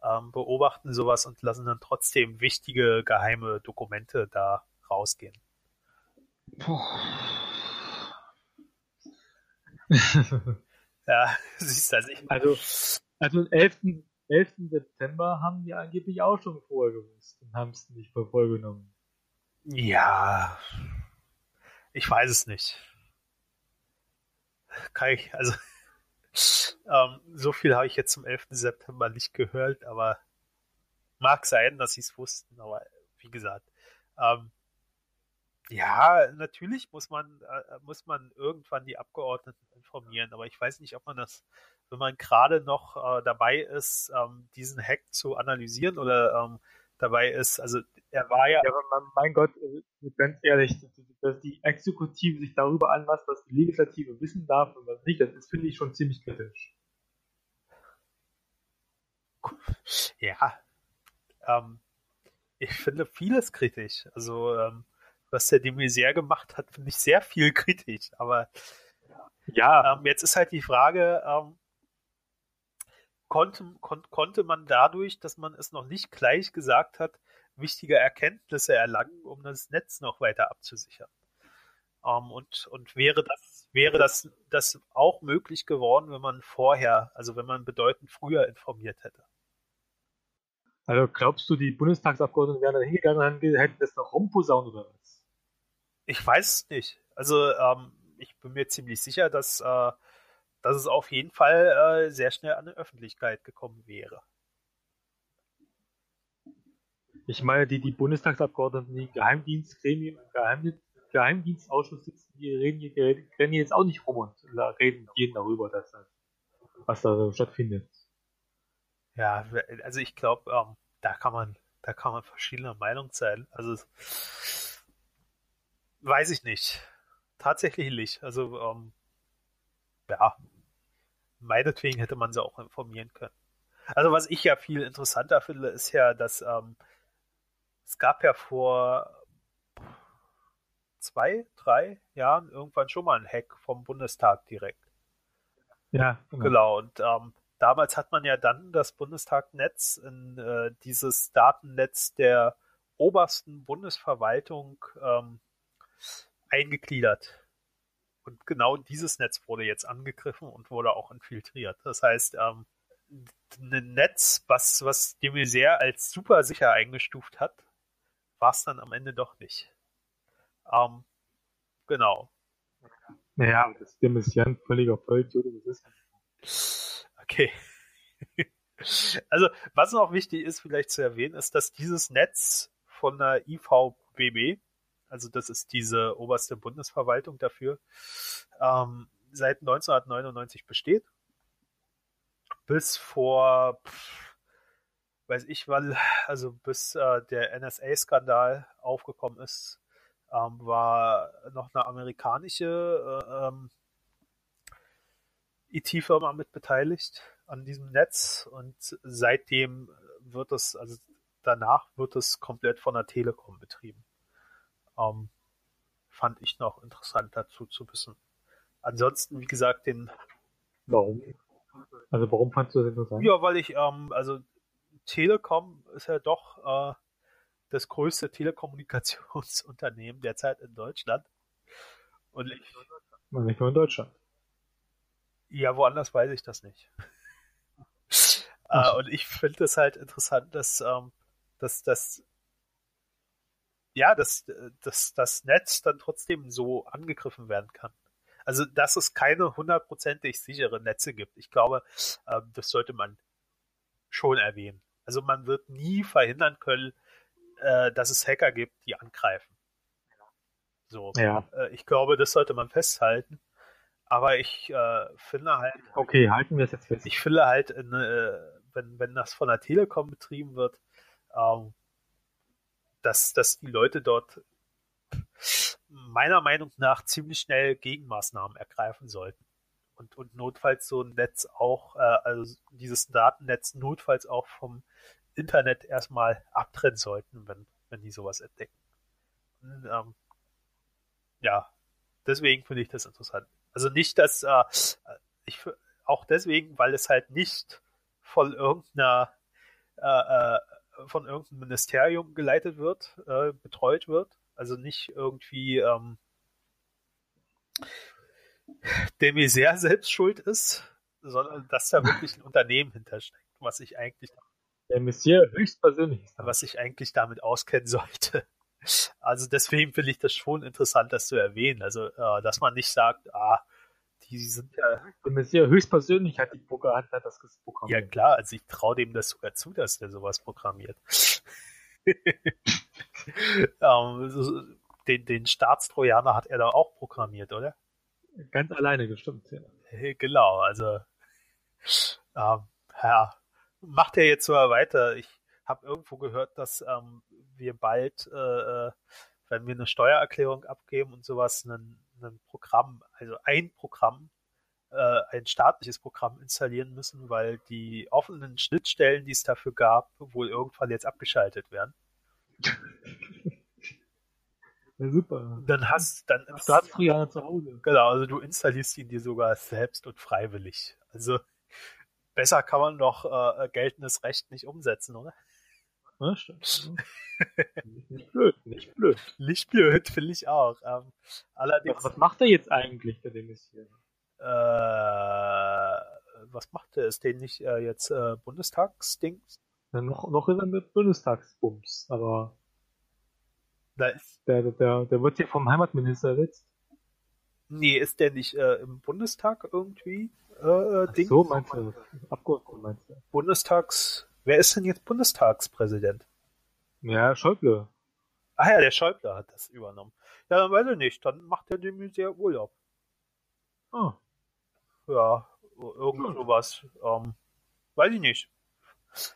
A: ähm, beobachten sowas und lassen dann trotzdem wichtige geheime Dokumente da rausgehen?
B: ja, siehst du, also, ich, also, also am 11. 11. September haben die angeblich auch schon vorher gewusst und haben es nicht vollgenommen.
A: Ja, ich weiß es nicht. Kann ich, also ähm, so viel habe ich jetzt zum 11. September nicht gehört, aber mag sein, dass sie es wussten, aber wie gesagt, ähm, ja, natürlich muss man, äh, muss man irgendwann die Abgeordneten informieren, aber ich weiß nicht, ob man das, wenn man gerade noch äh, dabei ist, ähm, diesen Hack zu analysieren oder ähm, dabei ist, also er war ja.
B: Ja, aber mein Gott, äh, ganz ehrlich, dass die Exekutive sich darüber anmaßt, was die Legislative wissen darf und was nicht, das finde ich schon ziemlich kritisch.
A: Ja, ähm, ich finde vieles kritisch. Also, ähm, was der de Maizière gemacht hat, finde ich sehr viel kritisch. Aber ja, ähm, jetzt ist halt die Frage, ähm, konnte, kon konnte man dadurch, dass man es noch nicht gleich gesagt hat, wichtige Erkenntnisse erlangen, um das Netz noch weiter abzusichern. Ähm, und, und wäre das, wäre das, das auch möglich geworden, wenn man vorher, also wenn man bedeutend früher informiert hätte?
B: Also glaubst du, die Bundestagsabgeordneten wären da hingegangen und hätten das noch rumposaunt oder was?
A: Ich weiß es nicht. Also ähm, ich bin mir ziemlich sicher, dass, äh, dass es auf jeden Fall äh, sehr schnell an die Öffentlichkeit gekommen wäre.
B: Ich meine, die, die Bundestagsabgeordneten, die Geheimdienstgremien, Geheim, Geheimdienstausschuss sitzen, die reden, die rennen jetzt auch nicht rum und reden jeden darüber, dass das, was da so stattfindet.
A: Ja, also ich glaube, ähm, da kann man, da kann man verschiedener Meinung sein. Also weiß ich nicht. Tatsächlich nicht. Also ähm, ja, meinetwegen hätte man sie auch informieren können. Also was ich ja viel interessanter finde, ist ja, dass ähm, es gab ja vor zwei, drei Jahren irgendwann schon mal einen Hack vom Bundestag direkt.
B: Ja,
A: genau. genau. Und ähm, damals hat man ja dann das Bundestagnetz in äh, dieses Datennetz der obersten Bundesverwaltung ähm, eingegliedert. Und genau dieses Netz wurde jetzt angegriffen und wurde auch infiltriert. Das heißt, ähm, ein Netz, was, was de Maizière als super sicher eingestuft hat, war es dann am Ende doch nicht. Ähm, genau.
B: Naja, das ist ja ein völliger Vollidiot, das ist.
A: Okay. Also, was noch wichtig ist, vielleicht zu erwähnen, ist, dass dieses Netz von der IVBB, also das ist diese oberste Bundesverwaltung dafür, ähm, seit 1999 besteht. Bis vor, pff, weiß ich wann, also bis äh, der NSA-Skandal aufgekommen ist, ähm, war noch eine amerikanische äh, ähm, IT-Firma mit beteiligt an diesem Netz und seitdem wird es, also danach wird es komplett von der Telekom betrieben. Ähm, fand ich noch interessant dazu zu wissen. Ansonsten, wie gesagt, den.
B: Warum? Also warum fandst du das interessant?
A: Ja, weil ich, ähm, also Telekom ist ja doch äh, das größte Telekommunikationsunternehmen derzeit in Deutschland. Und ich,
B: nicht nur in Deutschland.
A: Ja, woanders weiß ich das nicht. äh, und ich finde es halt interessant, dass, ähm, dass, dass ja, dass, dass das Netz dann trotzdem so angegriffen werden kann. Also, dass es keine hundertprozentig sichere Netze gibt. Ich glaube, ähm, das sollte man schon erwähnen. Also man wird nie verhindern können, äh, dass es Hacker gibt, die angreifen. So.
B: Ja.
A: Äh, ich glaube, das sollte man festhalten. Aber ich äh, finde halt.
B: Okay, halten wir es jetzt fest.
A: Ich finde halt, äh, wenn, wenn das von der Telekom betrieben wird, ähm, dass, dass die Leute dort meiner Meinung nach ziemlich schnell Gegenmaßnahmen ergreifen sollten. Und, und notfalls so ein Netz auch, äh, also dieses Datennetz notfalls auch vom Internet erstmal abtrennen sollten, wenn, wenn die sowas entdecken. Und, ähm, ja, deswegen finde ich das interessant. Also nicht, dass äh, ich auch deswegen, weil es halt nicht von irgendeiner äh, äh, von irgendeinem Ministerium geleitet wird, äh, betreut wird. Also nicht irgendwie ähm, der mir sehr selbst schuld ist, sondern dass da wirklich ein Unternehmen hintersteckt, was ich eigentlich
B: der Messier höchstpersönlich
A: was ich eigentlich damit auskennen sollte. Also deswegen finde ich das schon interessant, das zu erwähnen. Also, äh, dass man nicht sagt, ah, die sind ja.
B: Der Messier höchstpersönlich hat die Programm, hat das
A: programmiert. Ja klar, also ich traue dem das sogar zu, dass der sowas programmiert. ähm, den, den Staatstrojaner hat er da auch programmiert, oder?
B: Ganz alleine gestimmt, ja.
A: Genau, also ähm, ja, macht er jetzt so weiter. Ich habe irgendwo gehört, dass ähm, wir bald, äh, äh, wenn wir eine Steuererklärung abgeben und sowas, ein, ein Programm, also ein Programm, äh, ein staatliches Programm installieren müssen, weil die offenen Schnittstellen, die es dafür gab, wohl irgendwann jetzt abgeschaltet werden.
B: Ja, super.
A: Dann hast dann
B: du hast früher zu Hause.
A: Genau, also du installierst ihn dir sogar selbst und freiwillig. Also besser kann man doch äh, geltendes Recht nicht umsetzen, oder?
B: Ja, stimmt. nicht blöd, nicht blöd.
A: Nicht blöd, finde ich auch. Ähm, allerdings,
B: was, macht er jetzt eigentlich, der Demission?
A: Äh, was macht er? Ist der nicht äh, jetzt äh, Bundestagsdings?
B: Ja, noch, noch ist er mit Bundestagsbums, aber
A: da ist
B: der, der, der wird ja vom Heimatminister ersetzt.
A: Nee, ist der nicht äh, im Bundestag irgendwie? Äh,
B: Ding? so meinst du? Abgeordneten meinst du?
A: Bundestags. Wer ist denn jetzt Bundestagspräsident?
B: Ja, Schäuble.
A: Ach ja, der Schäuble hat das übernommen. Ja, dann weiß ich nicht. Dann macht er dem sehr Urlaub.
B: Oh.
A: Ja, irgend hm. sowas. Ähm, weiß ich nicht.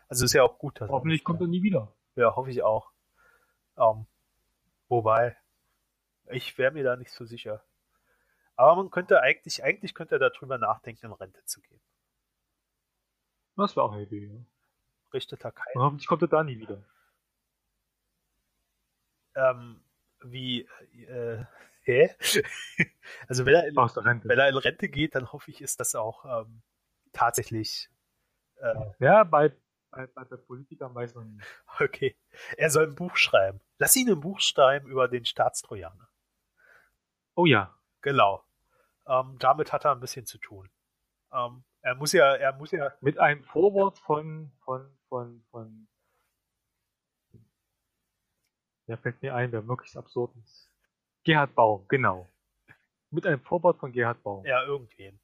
A: Also ist ja auch gut.
B: Dass Hoffentlich kommt er nie wieder.
A: Ja, hoffe ich auch. Ähm, wobei, ich wäre mir da nicht so sicher. Aber man könnte eigentlich, eigentlich könnte er darüber nachdenken, in Rente zu gehen.
B: Das wäre auch eine Idee, ja.
A: Richtet er keinen.
B: Und hoffentlich kommt er da nie wieder.
A: Ähm, wie, äh, hä? also wenn er, in, wenn er in Rente geht, dann hoffe ich, ist das auch ähm, tatsächlich.
B: Äh, ja, bei, bei, bei, bei Politikern weiß man nicht.
A: Okay. Er soll ein Buch schreiben. Lass ihn ein Buch schreiben über den Staatstrojaner.
B: Oh ja.
A: Genau. Ähm, damit hat er ein bisschen zu tun. Ähm, er muss ja, er muss ja.
B: Mit einem Vorwort von, von, von, von. Der fällt mir ein, wer möglichst absurd ist. Gerhard Baum, genau. Mit einem Vorwort von Gerhard Baum.
A: Ja, irgendwen.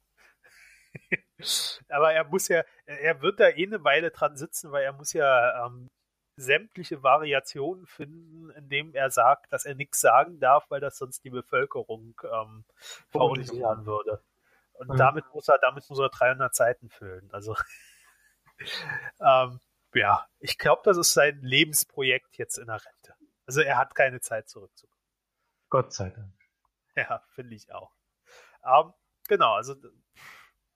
A: Aber er muss ja, er wird da eh eine Weile dran sitzen, weil er muss ja ähm, sämtliche Variationen finden, indem er sagt, dass er nichts sagen darf, weil das sonst die Bevölkerung ähm, verunsichern würde. Und mhm. damit muss er, damit muss er 300 Seiten füllen. Also ähm, ja, ich glaube, das ist sein Lebensprojekt jetzt in der Rente. Also er hat keine Zeit zurückzukommen.
B: Gott sei Dank.
A: Ja, finde ich auch. Ähm, genau, also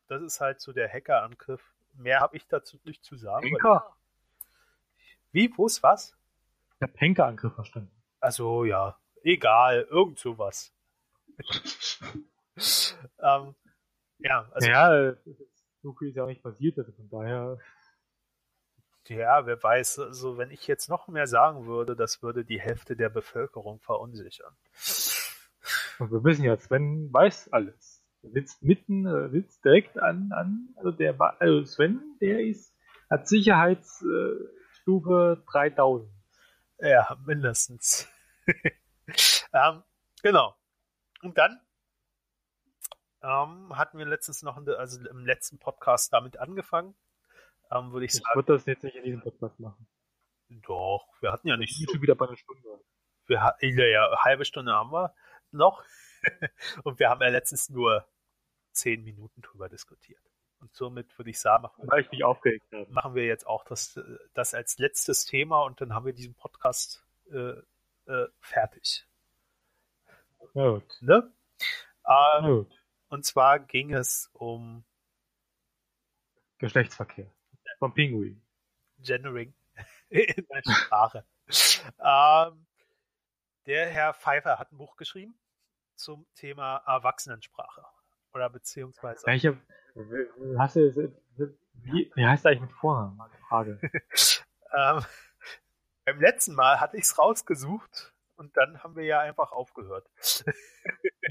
A: das ist halt so der Hackerangriff. Mehr habe ich dazu nicht zu sagen.
B: Hacker?
A: Wie? Wo ist was?
B: Habe Henkerangriff verstanden.
A: Also ja, egal, irgend sowas. ähm, ja, also.
B: Ja, so viel ist ja auch nicht passiert, also von daher.
A: Ja, wer weiß, also wenn ich jetzt noch mehr sagen würde, das würde die Hälfte der Bevölkerung verunsichern.
B: Und wir wissen ja, Sven weiß alles. Er sitzt mitten, äh, sitzt direkt an, an, also der also Sven, der ist, hat Sicherheitsstufe 3000.
A: Ja, mindestens. ähm, genau. Und dann ähm, hatten wir letztens noch, also im letzten Podcast damit angefangen, ähm, würde ich, ich sagen.
B: Ich würde das jetzt nicht in diesem Podcast machen.
A: Doch, wir hatten ja nicht
B: so. schon wieder bei einer Stunde.
A: Wir ja, ja halbe Stunde haben wir noch. Und wir haben ja letztens nur zehn Minuten drüber diskutiert. Und somit würde ich sagen, machen
B: Weil ich aufgeregt
A: machen wir jetzt auch das, das als letztes Thema und dann haben wir diesen Podcast äh, äh, fertig.
B: Gut.
A: Ne? Ähm, Gut. Und zwar ging es um
B: Geschlechtsverkehr. Vom Pinguin.
A: Gendering in der Sprache. ähm, der Herr Pfeiffer hat ein Buch geschrieben zum Thema Erwachsenensprache. Oder beziehungsweise.
B: Welche, hast du, wie, wie heißt eigentlich mit Vornamen? Frage.
A: ähm, beim letzten Mal hatte ich es rausgesucht und dann haben wir ja einfach aufgehört.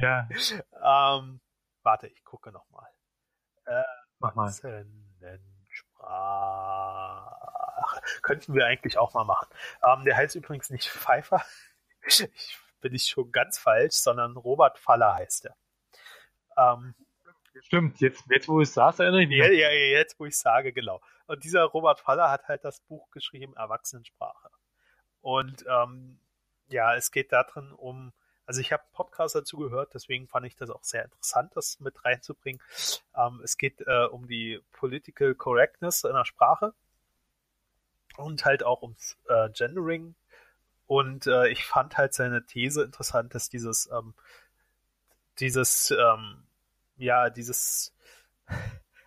B: ja.
A: ähm, warte, ich gucke nochmal.
B: Äh, Mach mal.
A: Sprache. Könnten wir eigentlich auch mal machen. Ähm, der heißt übrigens nicht Pfeiffer. ich bin ich schon ganz falsch, sondern Robert Faller heißt er.
B: Ähm, Stimmt, jetzt, jetzt wo ich sage, erinnere ich mich.
A: Ja, ja, jetzt wo ich sage, genau. Und dieser Robert Faller hat halt das Buch geschrieben, Erwachsenensprache. Und ähm, ja, es geht darin um, also ich habe einen Podcast dazu gehört, deswegen fand ich das auch sehr interessant, das mit reinzubringen. Ähm, es geht äh, um die Political Correctness in der Sprache und halt auch ums äh, Gendering und äh, ich fand halt seine These interessant, dass dieses, ähm, dieses, ähm, ja, dieses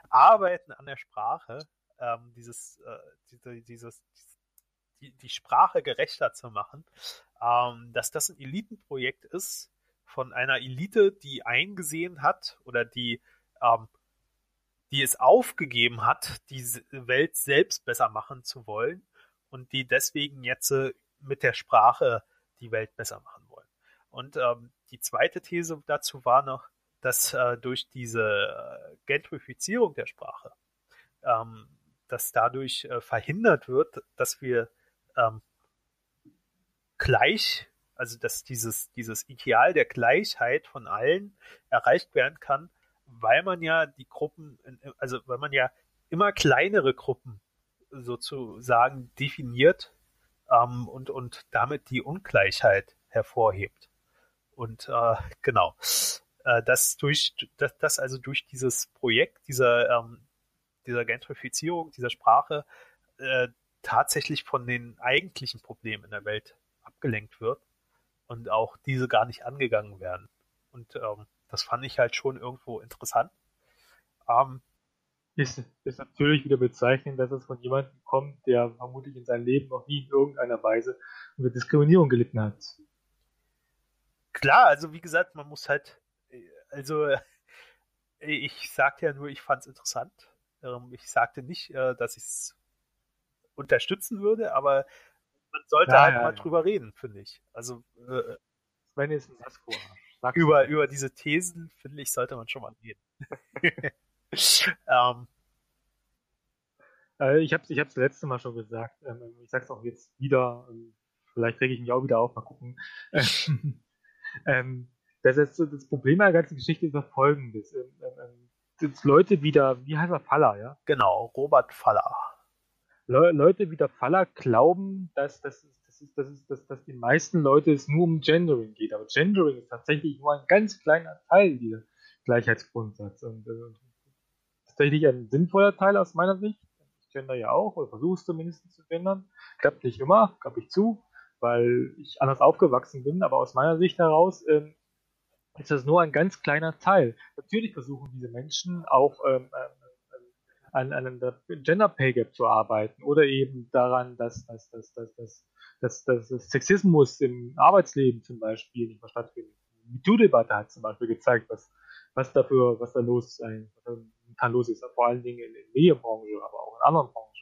A: Arbeiten an der Sprache, ähm, dieses, äh, diese, dieses, die, die Sprache gerechter zu machen, ähm, dass das ein Elitenprojekt ist von einer Elite, die eingesehen hat oder die, ähm, die es aufgegeben hat, die Welt selbst besser machen zu wollen und die deswegen jetzt äh, mit der Sprache die Welt besser machen wollen. Und ähm, die zweite These dazu war noch, dass äh, durch diese äh, Gentrifizierung der Sprache, ähm, dass dadurch äh, verhindert wird, dass wir ähm, gleich, also dass dieses, dieses Ideal der Gleichheit von allen erreicht werden kann, weil man ja die Gruppen, also weil man ja immer kleinere Gruppen sozusagen definiert ähm, und, und damit die Ungleichheit hervorhebt. Und äh, genau, äh, das durch das, das also durch dieses Projekt dieser ähm, dieser Gentrifizierung dieser Sprache äh, tatsächlich von den eigentlichen Problemen in der Welt abgelenkt wird und auch diese gar nicht angegangen werden. Und ähm, das fand ich halt schon irgendwo interessant.
B: Ähm, ist, ist natürlich wieder bezeichnend, dass es von jemandem kommt, der vermutlich in seinem Leben noch nie in irgendeiner Weise unter Diskriminierung gelitten hat.
A: Klar, also wie gesagt, man muss halt, also ich sagte ja nur, ich fand es interessant. Ähm, ich sagte nicht, äh, dass ich es unterstützen würde, aber man sollte ja, halt ja, mal ja. drüber reden, finde ich. Also äh,
B: Sven ist ein
A: über, über diese Thesen, finde ich, sollte man schon mal reden.
B: ähm, äh, ich habe es ich hab's letzte Mal schon gesagt. Ähm, ich sage es auch jetzt wieder. Ähm, vielleicht rege ich mich auch wieder auf. Mal gucken. ähm, Das, ist, das Problem der ganzen Geschichte ist doch folgendes. Ähm, ähm, ähm Leute wieder, wie heißt er, Faller, ja?
A: Genau, Robert Faller.
B: Le Leute wie der Faller glauben, dass, dass, dass, dass, dass, dass die meisten Leute es nur um Gendering geht. Aber Gendering ist tatsächlich nur ein ganz kleiner Teil dieser Gleichheitsgrundsatz. Und äh, tatsächlich ein sinnvoller Teil aus meiner Sicht. Ich gender ja auch, oder versuche es zumindest zu gendern. Klappt nicht immer, gab ich zu, weil ich anders aufgewachsen bin, aber aus meiner Sicht heraus ähm, ist das nur ein ganz kleiner Teil. Natürlich versuchen diese Menschen auch ähm, an, an einem Gender Pay Gap zu arbeiten oder eben daran, dass, dass, dass, dass, dass, dass, dass, dass Sexismus im Arbeitsleben zum Beispiel nicht mehr stattfindet. Die MeToo-Debatte hat zum Beispiel gezeigt, was, was dafür, was da los sein, momentan los ist, vor allen Dingen in der Medienbranche, aber auch in anderen Branchen.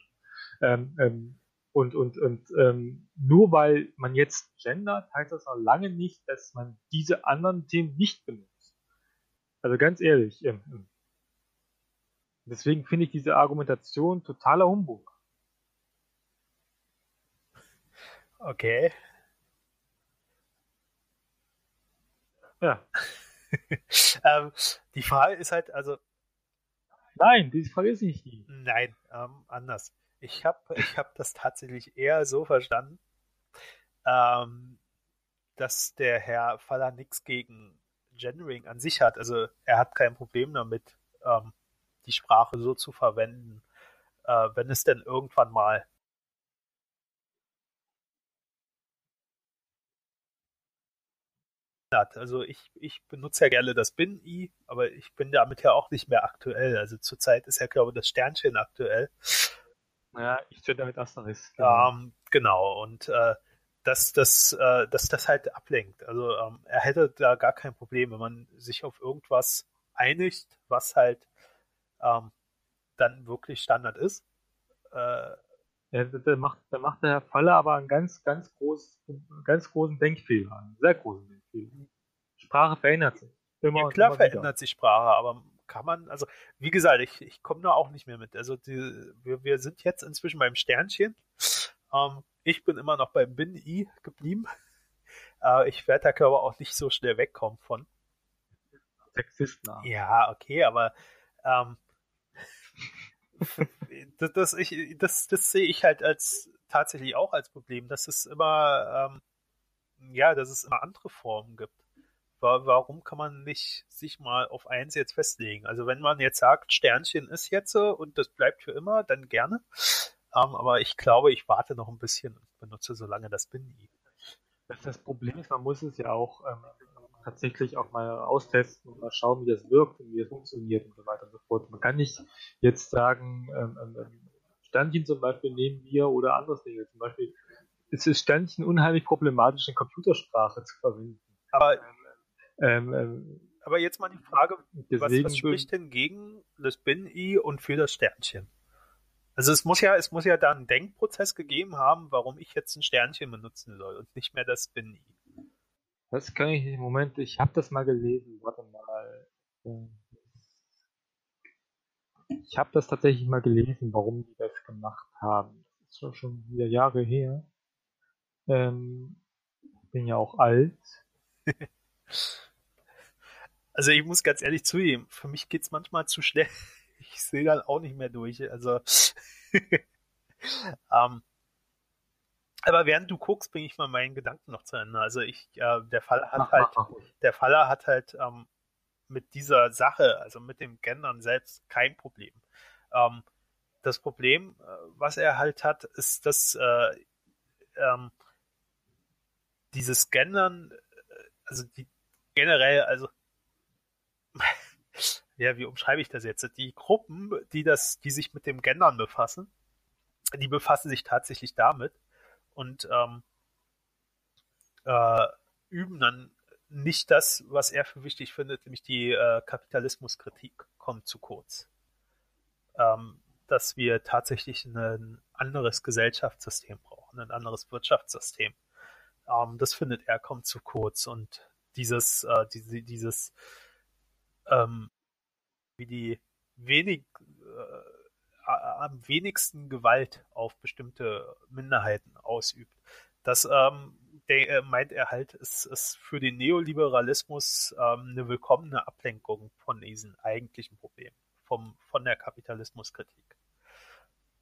B: Ähm, ähm, und und, und ähm, nur weil man jetzt gendert, heißt das noch lange nicht, dass man diese anderen Themen nicht benutzt. Also ganz ehrlich, ähm deswegen finde ich diese Argumentation totaler Humbug.
A: Okay.
B: Ja.
A: ähm, die Frage ist halt, also.
B: Nein, diese Frage ist nicht die.
A: Nein, ähm, anders. Ich habe ich hab das tatsächlich eher so verstanden, ähm, dass der Herr Faller nichts gegen Gendering an sich hat. Also er hat kein Problem damit, ähm, die Sprache so zu verwenden, äh, wenn es denn irgendwann mal hat. Also ich, ich benutze ja gerne das Bin-I, aber ich bin damit ja auch nicht mehr aktuell. Also zurzeit ist ja, glaube ich, das Sternchen aktuell.
B: Ja, ich stehe damit Asteris.
A: Genau. Ähm, genau, und äh, dass, das, äh, dass das halt ablenkt. Also ähm, er hätte da gar kein Problem, wenn man sich auf irgendwas einigt, was halt ähm, dann wirklich Standard ist. Äh,
B: ja, da macht, da macht der Herr Falle aber einen ganz, ganz, groß, ganz großen Denkfehler, einen sehr großen Denkfehler. Sprache verändert sich.
A: Immer ja, klar verändert sich Sprache, aber kann man, also wie gesagt, ich, ich komme da auch nicht mehr mit. Also die, wir, wir sind jetzt inzwischen beim Sternchen. Ähm, ich bin immer noch beim Bin-I geblieben. Äh, ich werde da aber auch nicht so schnell wegkommen von.
B: Sexisten.
A: Ja, okay, aber ähm, das, das, ich, das, das sehe ich halt als tatsächlich auch als Problem, dass es immer, ähm, ja, dass es immer andere Formen gibt. Warum kann man nicht sich mal auf eins jetzt festlegen? Also wenn man jetzt sagt, Sternchen ist jetzt so und das bleibt für immer, dann gerne. Ähm, aber ich glaube, ich warte noch ein bisschen und benutze so lange das Bin-I.
B: Das Problem ist, man muss es ja auch ähm, tatsächlich auch mal austesten und mal schauen, wie das wirkt und wie das funktioniert und so weiter und so fort. Man kann nicht jetzt sagen, ähm, ähm, ähm Sternchen zum Beispiel nehmen wir oder anderes Dinge. Zum Beispiel ist es Sternchen unheimlich problematisch in Computersprache zu verwenden.
A: Aber, ähm, ähm, aber jetzt mal die Frage, was, was spricht denn gegen das Bin-I und für das Sternchen? Also es muss ja, es muss ja da einen Denkprozess gegeben haben, warum ich jetzt ein Sternchen benutzen soll und nicht mehr das Bin-I.
B: Das kann ich im Moment, ich habe das mal gelesen, warte mal. Ich habe das tatsächlich mal gelesen, warum die das gemacht haben. Das ist schon wieder Jahre her. Ähm, bin ja auch alt.
A: also ich muss ganz ehrlich zugeben, für mich geht's manchmal zu schnell. Ich sehe dann auch nicht mehr durch. Also ähm, aber während du guckst, bringe ich mal meinen Gedanken noch zu Ende. Also ich, äh, der Fall hat mach, halt, mach, mach. der Faller hat halt ähm, mit dieser Sache, also mit dem Gendern selbst, kein Problem. Ähm, das Problem, äh, was er halt hat, ist, dass äh, ähm, dieses Gendern, äh, also die generell, also ja, wie umschreibe ich das jetzt? Die Gruppen, die das, die sich mit dem Gendern befassen, die befassen sich tatsächlich damit und ähm, äh, üben dann nicht das, was er für wichtig findet, nämlich die äh, Kapitalismuskritik kommt zu kurz. Ähm, dass wir tatsächlich ein anderes Gesellschaftssystem brauchen, ein anderes Wirtschaftssystem. Ähm, das findet er kommt zu kurz und dieses, äh, diese, dieses, ähm, wie die wenig, äh, am wenigsten Gewalt auf bestimmte Minderheiten ausübt. Das ähm, der, äh, meint er halt, es ist für den Neoliberalismus ähm, eine willkommene Ablenkung von diesen eigentlichen Problemen, vom, von der Kapitalismuskritik.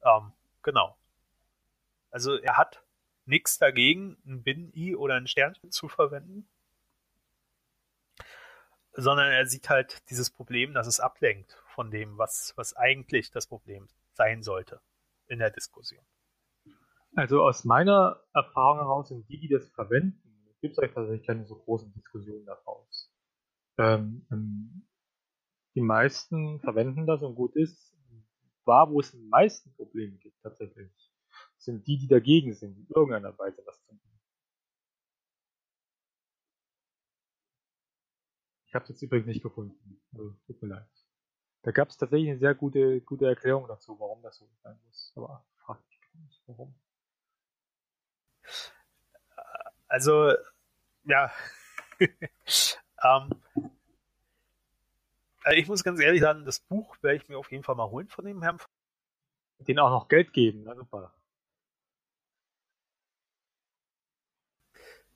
A: Ähm, genau. Also er hat nichts dagegen, ein Bin-I oder ein Sternchen zu verwenden, sondern er sieht halt dieses Problem, dass es ablenkt von dem, was, was eigentlich das Problem sein sollte in der Diskussion.
B: Also aus meiner Erfahrung heraus sind die, die das verwenden, gibt es eigentlich tatsächlich keine so großen Diskussionen daraus. Ähm, ähm, die meisten verwenden das und gut ist. War, wo es die meisten Probleme gibt tatsächlich, sind die, die dagegen sind, in irgendeiner Weise was zu tun. Ich habe es jetzt übrigens nicht gefunden. Also, tut mir leid. Da gab es tatsächlich eine sehr gute, gute Erklärung dazu, warum das so sein muss. Aber frag mich nicht, warum.
A: Also, ja. ähm, also ich muss ganz ehrlich sagen, das Buch werde ich mir auf jeden Fall mal holen von dem Herrn.
B: Den auch noch Geld geben, na super.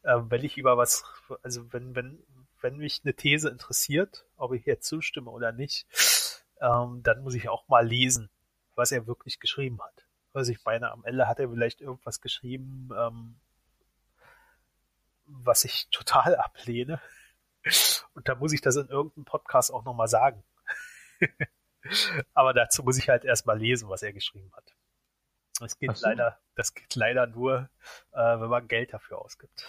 A: Ähm, wenn ich über was, also wenn, wenn, wenn mich eine These interessiert, ob ich jetzt zustimme oder nicht, ähm, dann muss ich auch mal lesen, was er wirklich geschrieben hat. Also ich meine, am Ende hat er vielleicht irgendwas geschrieben, ähm, was ich total ablehne. Und da muss ich das in irgendeinem Podcast auch nochmal sagen. Aber dazu muss ich halt erstmal lesen, was er geschrieben hat. Das geht so. leider, das geht leider nur, äh, wenn man Geld dafür ausgibt.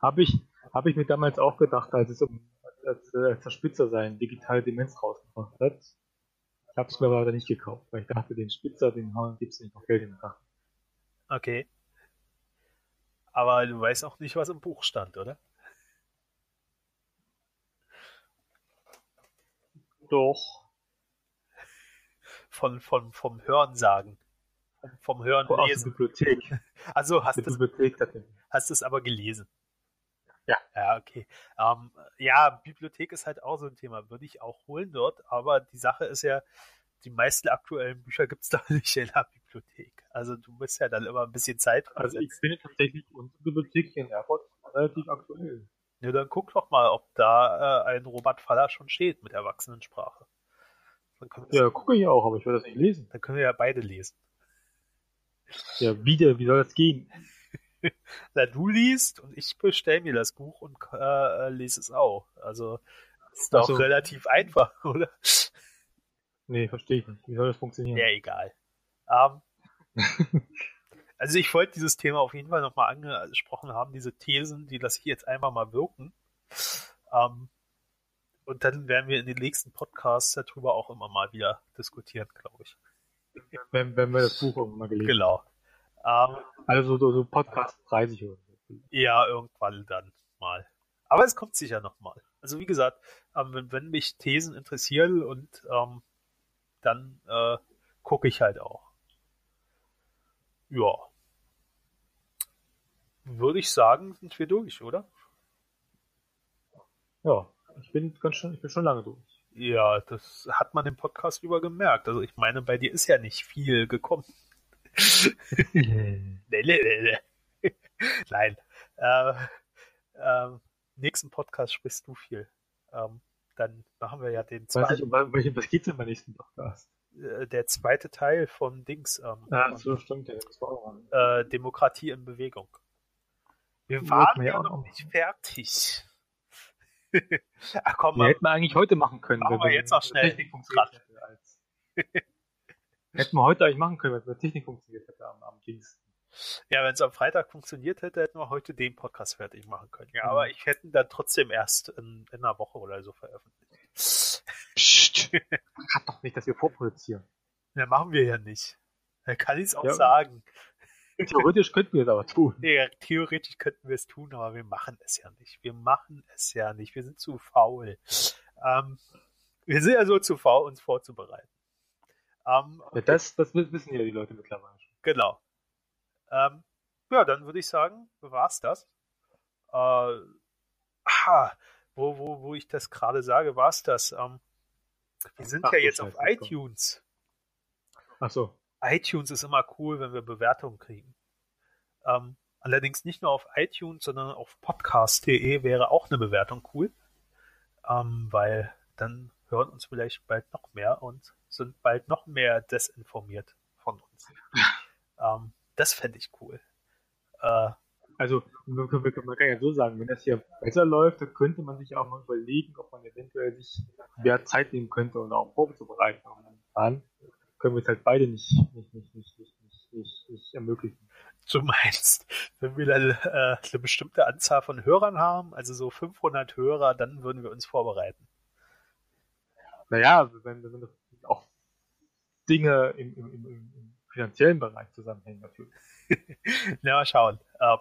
B: Habe ich, habe ich mir damals auch gedacht, als es um als, als der Spitzer sein digitale Demenz rausgebracht hat. Ich habe es mir aber nicht gekauft, weil ich dachte, den Spitzer, den gibt es nicht noch Geld in der Tasche.
A: Okay. Aber du weißt auch nicht, was im Buch stand, oder?
B: Doch.
A: Von, von, vom Hörensagen. Vom Hören
B: Aus lesen. der Bibliothek.
A: Also hast du es aber gelesen.
B: Ja.
A: Ja, okay. Ähm, ja, Bibliothek ist halt auch so ein Thema. Würde ich auch holen dort, aber die Sache ist ja, die meisten aktuellen Bücher gibt es da nicht in der Bibliothek. Also du musst ja dann immer ein bisschen Zeit
B: Also ich finde tatsächlich unsere Bibliothek hier in Erfurt relativ aktuell.
A: Ja, dann guck doch mal, ob da äh, ein Robert Faller schon steht mit Erwachsenensprache.
B: Ja, gucke ich auch, aber ich will das nicht lesen.
A: Dann können wir ja beide lesen.
B: Ja, wieder, wie soll das gehen?
A: Na, du liest und ich bestell mir das Buch und äh, lese es auch. Also ist doch so. relativ einfach, oder?
B: Nee, verstehe ich nicht. Wie soll das funktionieren?
A: Ja, egal. Ähm, also ich wollte dieses Thema auf jeden Fall nochmal angesprochen haben, diese Thesen, die lasse ich jetzt einfach mal wirken. Ähm, und dann werden wir in den nächsten Podcasts darüber auch immer mal wieder diskutieren, glaube ich.
B: Wenn, wenn wir das Buch irgendwann mal gelesen
A: Genau. Ähm,
B: also so, so Podcast 30 oder so.
A: Ja, irgendwann dann mal. Aber es kommt sicher nochmal. Also wie gesagt, ähm, wenn, wenn, mich Thesen interessieren und ähm, dann äh, gucke ich halt auch. Ja. Würde ich sagen, sind wir durch, oder?
B: Ja, ich bin ganz schön, ich bin schon lange durch.
A: Ja, das hat man im Podcast über gemerkt. Also ich meine, bei dir ist ja nicht viel gekommen. nee, nee, nee, nee. Nein. Äh, äh, nächsten Podcast sprichst du viel. Ähm, dann machen wir ja den
B: zweiten. Weiß ich, um welchen, was geht's denn beim nächsten Podcast?
A: Äh, der zweite Teil von Dings. Ähm,
B: ja, so stimmt, ja, das war
A: auch äh, Demokratie in Bewegung. Wir waren ja noch nicht fertig.
B: Ach komm, mal. hätten wir eigentlich heute machen können.
A: Machen wir jetzt auch schnell.
B: Technik funktioniert hätten wir heute eigentlich machen können, wenn die Technik funktioniert hätte am, am Dienst.
A: Ja, wenn es am Freitag funktioniert hätte, hätten wir heute den Podcast fertig machen können. Ja, mhm. aber ich hätte dann trotzdem erst in, in, einer Woche oder so veröffentlicht.
B: Psst. Hat doch nicht, dass wir vorproduzieren.
A: Ja, machen wir ja nicht. Da kann ich es auch ja. sagen.
B: Theoretisch könnten wir es aber tun.
A: Ja, theoretisch könnten wir es tun, aber wir machen es ja nicht. Wir machen es ja nicht. Wir sind zu faul. Ähm, wir sind ja so zu faul, uns vorzubereiten.
B: Ähm, okay. ja, das, das wissen ja die Leute mittlerweile schon.
A: Genau. Ähm, ja, dann würde ich sagen, war's das. Äh, aha, wo, wo, wo ich das gerade sage, war's das. Ähm, wir sind Ach, ja jetzt auf iTunes.
B: Ach so.
A: iTunes ist immer cool, wenn wir Bewertungen kriegen. Ähm, Allerdings nicht nur auf iTunes, sondern auf podcast.de wäre auch eine Bewertung cool, ähm, weil dann hören uns vielleicht bald noch mehr und sind bald noch mehr desinformiert von uns. ähm, das fände ich cool.
B: Äh, also, man kann ja so sagen, wenn das hier besser läuft, dann könnte man sich auch mal überlegen, ob man eventuell sich mehr Zeit nehmen könnte, um auch vorzubereiten. Dann können wir es halt beide nicht, nicht, nicht, nicht, nicht, nicht, nicht, nicht ermöglichen.
A: Du meinst, wenn wir dann äh, eine bestimmte Anzahl von Hörern haben, also so 500 Hörer, dann würden wir uns vorbereiten.
B: Naja, wenn, wenn auch Dinge im, im, im, im finanziellen Bereich zusammenhängen natürlich.
A: Na, mal schauen. Ähm,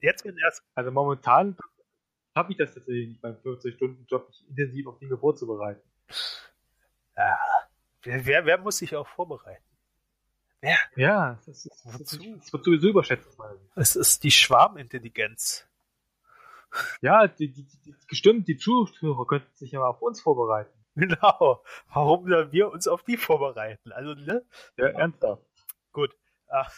A: jetzt wenn erst.
B: Also momentan habe ich das tatsächlich nicht beim 40-Stunden-Job, mich intensiv auf Dinge vorzubereiten.
A: Ja. Wer, wer, wer muss sich auch vorbereiten?
B: Wer? Ja, das, ist, das, das wird sowieso überschätzt.
A: Es ist die Schwarmintelligenz.
B: Ja, die, die, die, bestimmt, die Zuhörer könnten sich ja mal auf uns vorbereiten.
A: Genau. Warum sollen wir uns auf die vorbereiten? Also, ne?
B: Ja, ernsthaft.
A: Gut. Ach,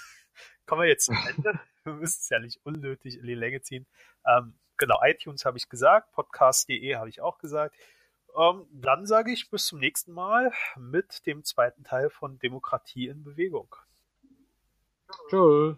A: kommen wir jetzt zum Ende. wir müssen es ja nicht unnötig in die Länge ziehen. Ähm, genau, iTunes habe ich gesagt, podcast.de habe ich auch gesagt. Ähm, dann sage ich bis zum nächsten Mal mit dem zweiten Teil von Demokratie in Bewegung.
B: Tschüss.